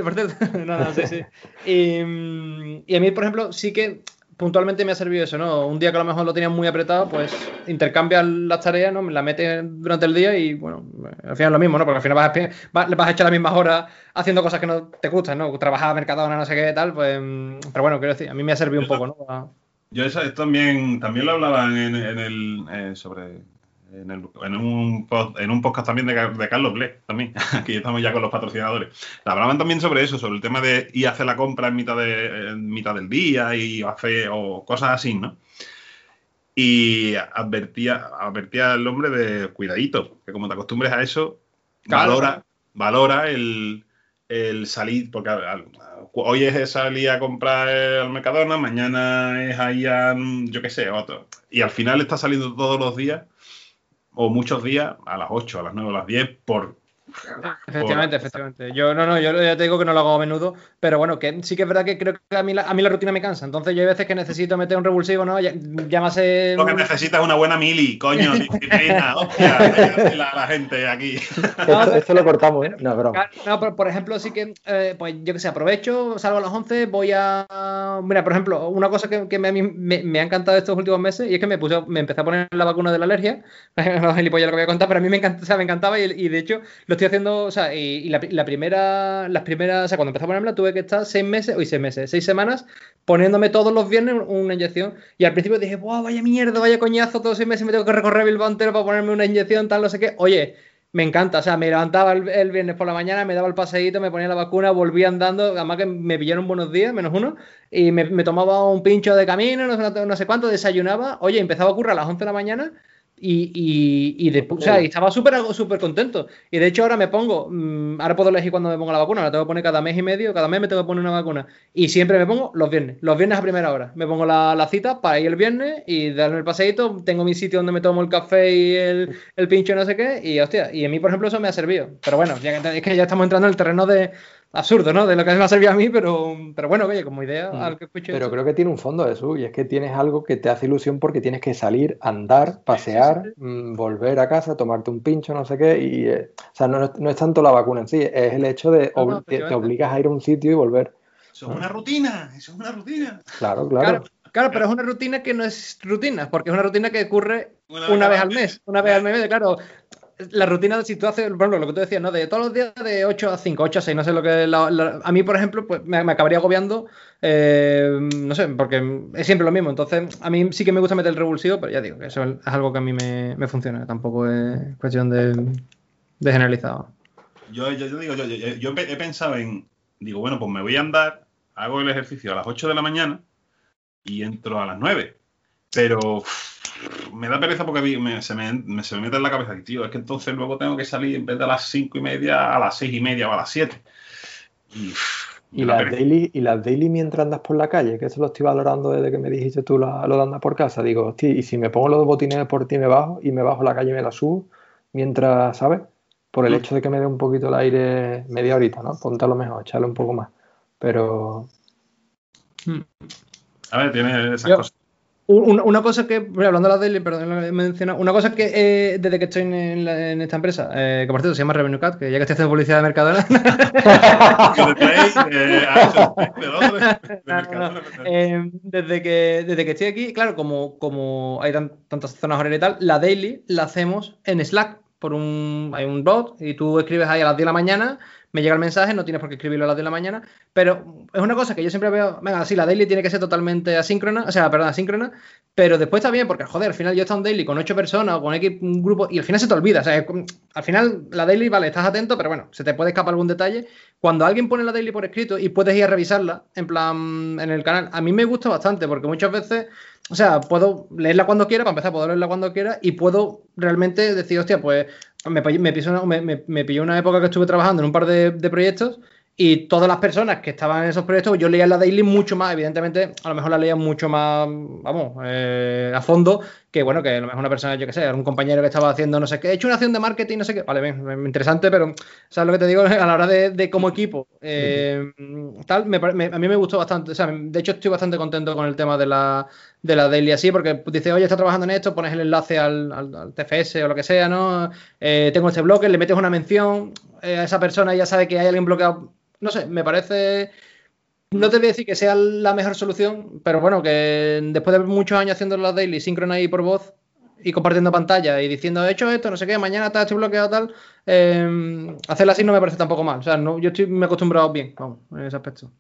verdad. No, no, sí, sí. Y, y a mí, por ejemplo, sí que puntualmente me ha servido eso, ¿no? Un día que a lo mejor lo tenías muy apretado, pues intercambias las tareas, ¿no? Me las metes durante el día y, bueno, al final es lo mismo, ¿no? Porque al final vas a, vas, a echar las mismas horas haciendo cosas que no te gustan, ¿no? Trabajar, Mercadona, no sé qué tal, pues... Pero bueno, quiero decir, a mí me ha servido un poco, ¿no? Yo eso, también, también lo hablaba en, el... Eh, sobre en, un, en un podcast también de, Carlos Ble, también, aquí estamos ya con los patrocinadores. Hablaban también sobre eso, sobre el tema de ir a hacer la compra en mitad, de, mitad del día y hacer o cosas así, ¿no? Y advertía, advertía al hombre de cuidadito, que como te acostumbres a eso, valora, valora el, salir, porque hoy es salir a comprar al Mercadona, mañana es ahí a, yo qué sé, otro. Y al final está saliendo todos los días o muchos días a las 8, a las 9, a las 10 por Efectivamente, efectivamente. Yo no, no, yo ya te digo que no lo hago a menudo, pero bueno, que sí que es verdad que creo que a mí la, a mí la rutina me cansa. Entonces yo hay veces que necesito meter un revulsivo, ¿no? Ya, más Lo que necesitas es una buena mili, coño, disciplina, hostia, la, la, gente aquí. esto, lo cortamos, ¿eh? No, pero por ejemplo, sí que, eh, pues yo que sé, aprovecho, salgo a las 11, voy a... Mira, por ejemplo, una cosa que, que me, me, me, ha encantado estos últimos meses y es que me puse, me empecé a poner la vacuna de la alergia, no lo que voy a contar, pero a mí me, encanta, o sea, me encantaba y, y de hecho lo estoy haciendo, o sea, y, la, primera, las primeras, o sea, cuando empecé a ponerla tuve que estar seis meses, uy, seis meses, seis semanas poniéndome todos los viernes una inyección. Y al principio dije, wow, vaya mierda, vaya coñazo, todos seis meses me tengo que recorrer Bilbao entero para ponerme una inyección, tal, no sé qué. Oye, me encanta, o sea, me levantaba el, viernes por la mañana, me daba el paseíto, me ponía la vacuna, volvía andando, además que me pillaron buenos días, menos uno, y me, tomaba un pincho de camino, no sé, cuánto, desayunaba, oye, empezaba a ocurrir a las 11 de la mañana y, y, y, después, o sea, estaba súper súper contento. Y de hecho ahora me pongo, mm, ahora puedo elegir cuando me pongo la vacuna, la tengo que poner cada mes y medio, cada mes me tengo que poner una vacuna. Y siempre me pongo los viernes, los viernes a primera hora. Me pongo la, la cita para ir el viernes y darme el paseíto, tengo mi sitio donde me tomo el café y el, el pincho no sé qué, y hostia, y a mí por ejemplo eso me ha servido. Pero bueno, ya es que ya estamos entrando en el terreno de, absurdo, ¿no? De lo que me ha servido a mí, pero, pero bueno, oye, como idea, mm. que Pero creo que tiene un fondo eso, y es que tienes algo que te hace ilusión porque tienes que salir, andar, pasear, mm, volver a casa, tomarte un pincho, no sé qué, y, eh, o sea, no, no, es tanto la vacuna en sí, es el hecho de que te, obligas a ir a un sitio y volver. Eso es una rutina, eso es una rutina. Claro, claro. claro. pero es una rutina que no es rutina, porque es una rutina que ocurre una, vez al mes. Una vez al mes, claro la rutina, si tú haces, por ejemplo, lo que tú decías, ¿no? De todos los días de 8 a 5, 8 a 6, no sé lo que. a mí, por ejemplo, pues me, acabaría agobiando, eh, no sé, porque es siempre lo mismo. Entonces, a mí sí que me gusta meter el revulsivo, pero ya digo, que eso es algo que a mí me, funciona, tampoco es cuestión de, de generalizado. Yo, yo, digo, yo, yo, he pensado en, digo, bueno, pues me voy a andar, hago el ejercicio a las 8 de la mañana y entro a las 9. Pero me da pereza porque se, me, mete en la cabeza que, tío, es que entonces luego tengo que salir en vez de a las 5 y media, a las 6 y media o a las 7. Y, las daily, y las daily mientras andas por la calle, que eso lo estoy valorando desde que me dijiste tú lo, lo de andar por casa. Digo, hostia, y si me pongo los botines por ti me bajo y me bajo la calle y me la subo, mientras, ¿sabes? Por el hecho de que me dé un poquito el aire media horita, ¿no? Ponte a lo mejor, echarle un poco más. Pero. A ver, tiene esas cosas. Una, cosa que, hablando de la daily, perdón, he mencionado, una cosa que eh, desde que estoy en, esta empresa, eh, que por cierto se llama Revenue Cat, que ya que estoy haciendo publicidad de Mercadona. desde, que, desde que estoy aquí, claro, como, como hay tantas zonas horarias y tal, la daily la hacemos en Slack por un, hay un bot y tú escribes ahí a las 10 de la mañana me llega el mensaje, no tienes por qué escribirlo a las de la mañana, pero es una cosa que yo siempre veo, venga, sí, la daily tiene que ser totalmente asíncrona, o sea, perdón, asíncrona, pero después está bien, porque joder, al final yo estado en daily con ocho personas o con X grupo y al final se te olvida, o sea, al final la daily, vale, estás atento, pero bueno, se te puede escapar algún detalle. Cuando alguien pone la daily por escrito y puedes ir a revisarla, en plan, en el canal, a mí me gusta bastante, porque muchas veces, o sea, puedo leerla cuando quiera, para empezar, puedo leerla cuando quiera y puedo realmente decir, hostia, pues me, me, me, pilló una época que estuve trabajando en un par de, proyectos y todas las personas que estaban en esos proyectos, yo leía la daily mucho más, evidentemente, a lo mejor la leía mucho más, vamos, eh, a fondo, que bueno, que a lo mejor una persona, yo que sé, un compañero que estaba haciendo, no sé qué, he hecho una acción de marketing, no sé qué, vale, bien, interesante, pero, ¿sabes lo que te digo? A la hora de, como equipo, eh, tal, a mí me gustó bastante, o sea, de hecho estoy bastante contento con el tema de la, de la daily así, porque dice, oye, está trabajando en esto, pones el enlace al, TFS o lo que sea, ¿no? Eh, tengo este bloque, le metes una mención eh, a esa persona y ya sabe que hay alguien bloqueado. No sé, me parece. No te voy a decir que sea la mejor solución, pero bueno, que después de muchos años haciendo la daily síncrona ahí por voz y compartiendo pantalla y diciendo, he hecho esto, no sé qué, mañana está bloqueado tal, eh, hacerla así no me parece tampoco mal. O sea, no, yo estoy me he acostumbrado bien, vamos, en ese aspecto.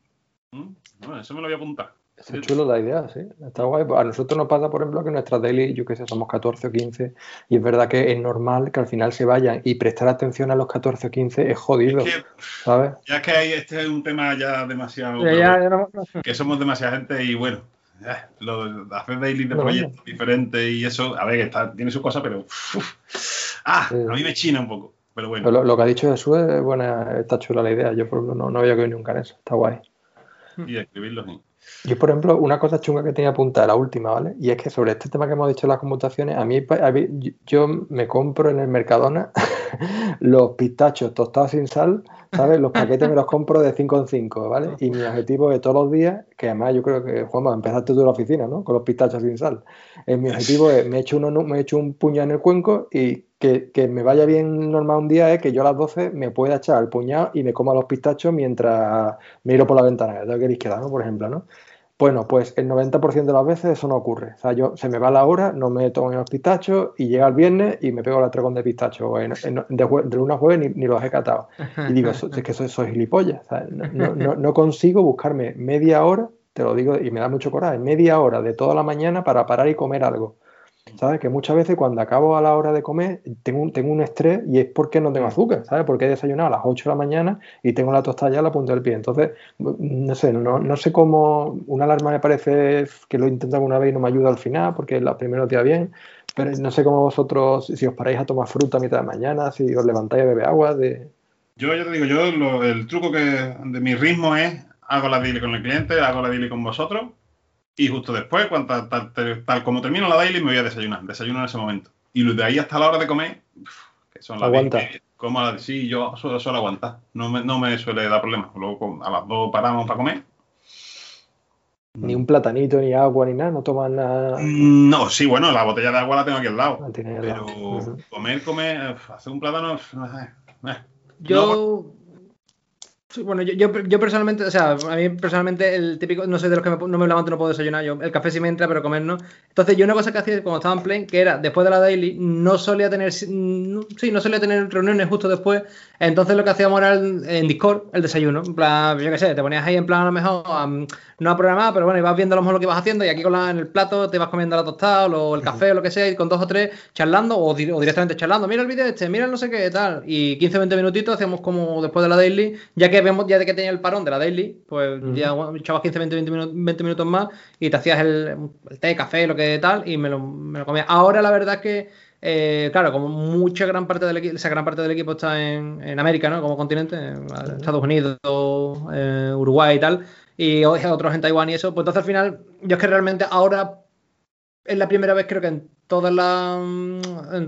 Mm, bueno, eso me lo voy a apuntar. Es chulo la idea, sí. Está guay. A nosotros nos pasa, por ejemplo, que nuestra daily, yo qué sé, somos 14 o 15, y es verdad que es normal que al final se vayan y prestar atención a los 14 o 15 es jodido, ¿sabes? Ya es que este es un tema ya demasiado... Que somos demasiada gente y bueno, lo, hacer daily de proyectos diferentes y eso, a ver, está, tiene su cosa, pero... ah, a mí me china un poco, pero bueno. Lo, que ha dicho Jesús es buena, está chula la idea. Yo, por ejemplo, no, no había que nunca en eso. Está guay. Y escribirlo, sí. Yo, por ejemplo, una cosa chunga que tenía apuntada, la última, ¿vale? Y es que sobre este tema que hemos dicho las conmutaciones, a mí, yo me compro en el Mercadona los pistachos tostados sin sal, ¿sabes? Los paquetes me los compro de 5 en 5, ¿vale? Y mi objetivo de todos los días, que además yo creo que, Juanma, empezaste tú la oficina, ¿no? Con los pistachos sin sal. Eh, mi objetivo es, me he hecho, uno, me he hecho un puñado en el cuenco y que, que, me vaya bien normal un día es que yo a las 12 me pueda echar el puñado y me coma los pistachos mientras miro por la ventana, de que izquierda, ¿no? Por ejemplo, ¿no? Bueno, pues el 90% de las veces eso no ocurre. O sea, yo se me va la hora, no me tomo los pistachos y llega el viernes y me pego la tragón de pistacho. de, de, lunes a jueves ni, los he catado. Y digo, es que soy, soy gilipollas. no, no, no, consigo buscarme media hora, te lo digo y me da mucho coraje, media hora de toda la mañana para parar y comer algo. ¿Sabes? Que muchas veces cuando acabo a la hora de comer tengo un, tengo un estrés y es porque no tengo azúcar, ¿sabes? Porque he desayunado a las 8 de la mañana y tengo la tostada ya a la punta del pie. Entonces, no sé, no, no sé cómo una alarma me parece que lo he intentado una vez y no me ayuda al final porque la primera día bien, pero no sé cómo vosotros, si os paráis a tomar fruta a mitad de mañana, si os levantáis a beber agua. De... Yo ya te digo, yo el truco que de mi ritmo es hago la daily con el cliente, hago la daily con vosotros y justo después, cuando, tal, como termino la daily, me voy a desayunar. Desayuno en ese momento. Y de ahí hasta la hora de comer, que son las Aguanta. como la, sí, yo suelo, suelo aguantar. No me, no me suele dar problemas. Luego a las dos paramos para comer. Ni un platanito, ni agua, ni nada, no toman nada. Mm, no, sí, bueno, la botella de agua la tengo aquí al lado. pero comer, comer, hacer un plátano. Yo, bueno, yo, yo, personalmente, o sea, a mí personalmente el típico, no soy de los que no me levanto no puedo desayunar, yo el café sí me entra, pero comer no. Entonces yo una cosa que hacía cuando estaba en plane, que era después de la daily, no solía tener, sí, no solía tener reuniones justo después, entonces lo que hacíamos era en Discord el desayuno, en plan, yo qué sé, te ponías ahí en plan a lo mejor, no a programar, pero bueno, ibas viendo a lo mejor lo que ibas haciendo y aquí con la, en el plato te vas comiendo la tostada o el café o lo que sea y con dos o tres charlando o, directamente charlando, mira el vídeo este, mira el no sé qué, tal, y 15-20 minutitos hacíamos como después de la daily, ya que vemos ya de que tenía el parón de la daily, pues ya echabas 15, 20, 20, minutos, más y te hacías el, el té, café, lo que tal, y me lo, me lo comías. Ahora la verdad es que, eh, claro, como mucha gran parte del equipo, esa gran parte del equipo está en, en América, ¿no? Como continente, en Estados Unidos, eh, Uruguay y tal, y otros en Taiwán y eso, pues entonces al final, yo es que realmente ahora es la primera vez creo que en todas las...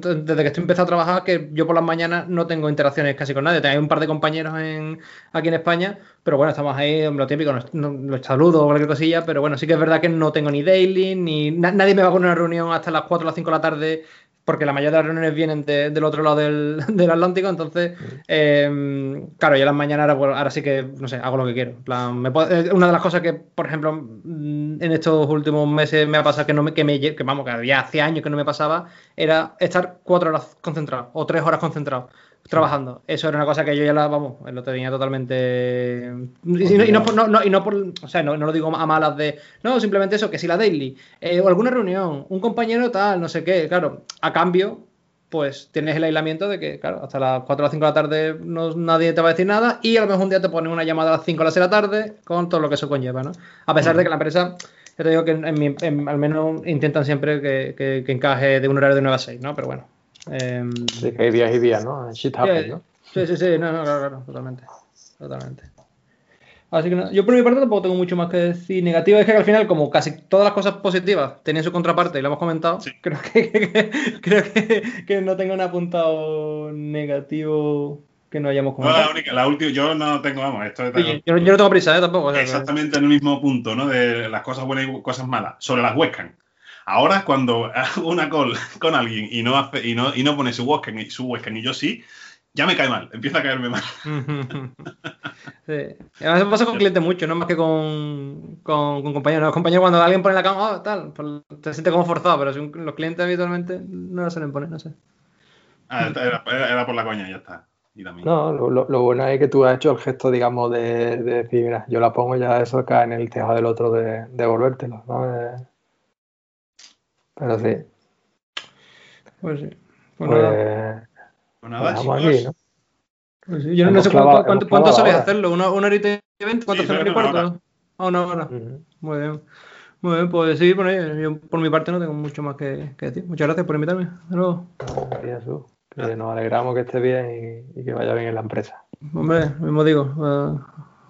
Desde que estoy empezado a trabajar, que yo por las mañanas no tengo interacciones casi con nadie. Tengo un par de compañeros en, aquí en España, pero bueno, estamos ahí, lo típico, los saludos o cualquier cosilla, pero bueno, sí que es verdad que no tengo ni daily, ni... nadie me va a poner una reunión hasta las 4 o las 5 de la tarde porque la mayoría de las reuniones vienen del otro lado del, Atlántico, entonces, eh, claro, yo las mañanas ahora, sí que, no sé, hago lo que quiero. una de las cosas que, por ejemplo, mm, en estos últimos meses me ha pasado que no me, que me, que vamos, que ya hace años que no me pasaba, era estar cuatro horas concentrado o tres horas concentrado trabajando. Eso era una cosa que yo ya la, vamos, lo tenía totalmente. Y, no, por, o sea, no, lo digo a malas de, no, simplemente eso, que si la daily, eh, o alguna reunión, un compañero tal, no sé qué, claro, a cambio, pues tienes el aislamiento de que, claro, hasta las 4 o las 5 de la tarde no, nadie te va a decir nada y a lo mejor un día te ponen una llamada a las 5 o las 6 de la tarde con todo lo que eso conlleva, ¿no? A pesar de que la empresa, yo te digo que al menos intentan siempre que, que, encaje de un horario de 9 a 6, ¿no? Pero bueno, eh, sí, que hay días y días, ¿no? Shit happens, ¿no? Sí, sí, sí, no, no, claro, claro, totalmente. Totalmente. Así que no, yo por mi parte tampoco tengo mucho más que decir negativo. Es que al final, como casi todas las cosas positivas tenían su contraparte y lo hemos comentado, creo, que, creo que, no tengo un apuntado negativo que no hayamos comentado. No, la única, la última, yo no tengo, vamos, esto es yo, no tengo prisa, ¿eh? Tampoco. exactamente en el mismo punto, ¿no? De las cosas buenas y cosas malas. Sobre las webcams. Ahora cuando hago una call con alguien y no hace y no, y no pone su webcam, su webcam y yo sí, ya me cae mal, empieza a caerme mal. sí. Además pasa con clientes mucho, no más que con, con, con compañeros. Los compañeros cuando alguien pone la cama, oh, tal, pues te sientes como forzado, pero los clientes habitualmente no la suelen poner, no sé. Ah, era, por la coña, ya está. No, lo, lo, bueno es que tú has hecho el gesto, digamos, de, de, decir, mira, yo la pongo ya eso cae en el tejado del otro de devolvértelo, ¿no? Pero sí. Pues sí. Pues, pues, pues nada, pues aquí, ¿no? Pues sí. Yo no sé cuánto, cuánto, cuánto hacerlo. ¿Una, ¿Una horita y veinte? ¿Cuánto sí, y cuarto? Ah, una hora. Muy bien. Muy bien, pues sí, bueno, yo por mi parte no tengo mucho más que, que decir. Muchas gracias por invitarme. De nuevo. Jesús. Que nos alegramos que esté bien y, y, que vaya bien en la empresa. Hombre, mismo digo. Uh,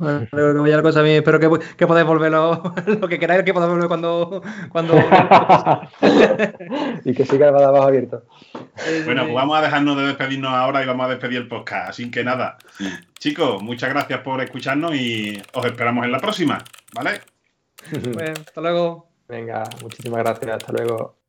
bueno, que vaya la cosa a mí. Espero que, que podáis volver lo, que queráis, que podáis volver cuando. cuando... y que siga el abajo abierto. Bueno, pues vamos a dejarnos de despedirnos ahora y vamos a despedir el podcast. Así que nada, chicos, muchas gracias por escucharnos y os esperamos en la próxima, ¿vale? Bueno, hasta luego. Venga, muchísimas gracias, hasta luego.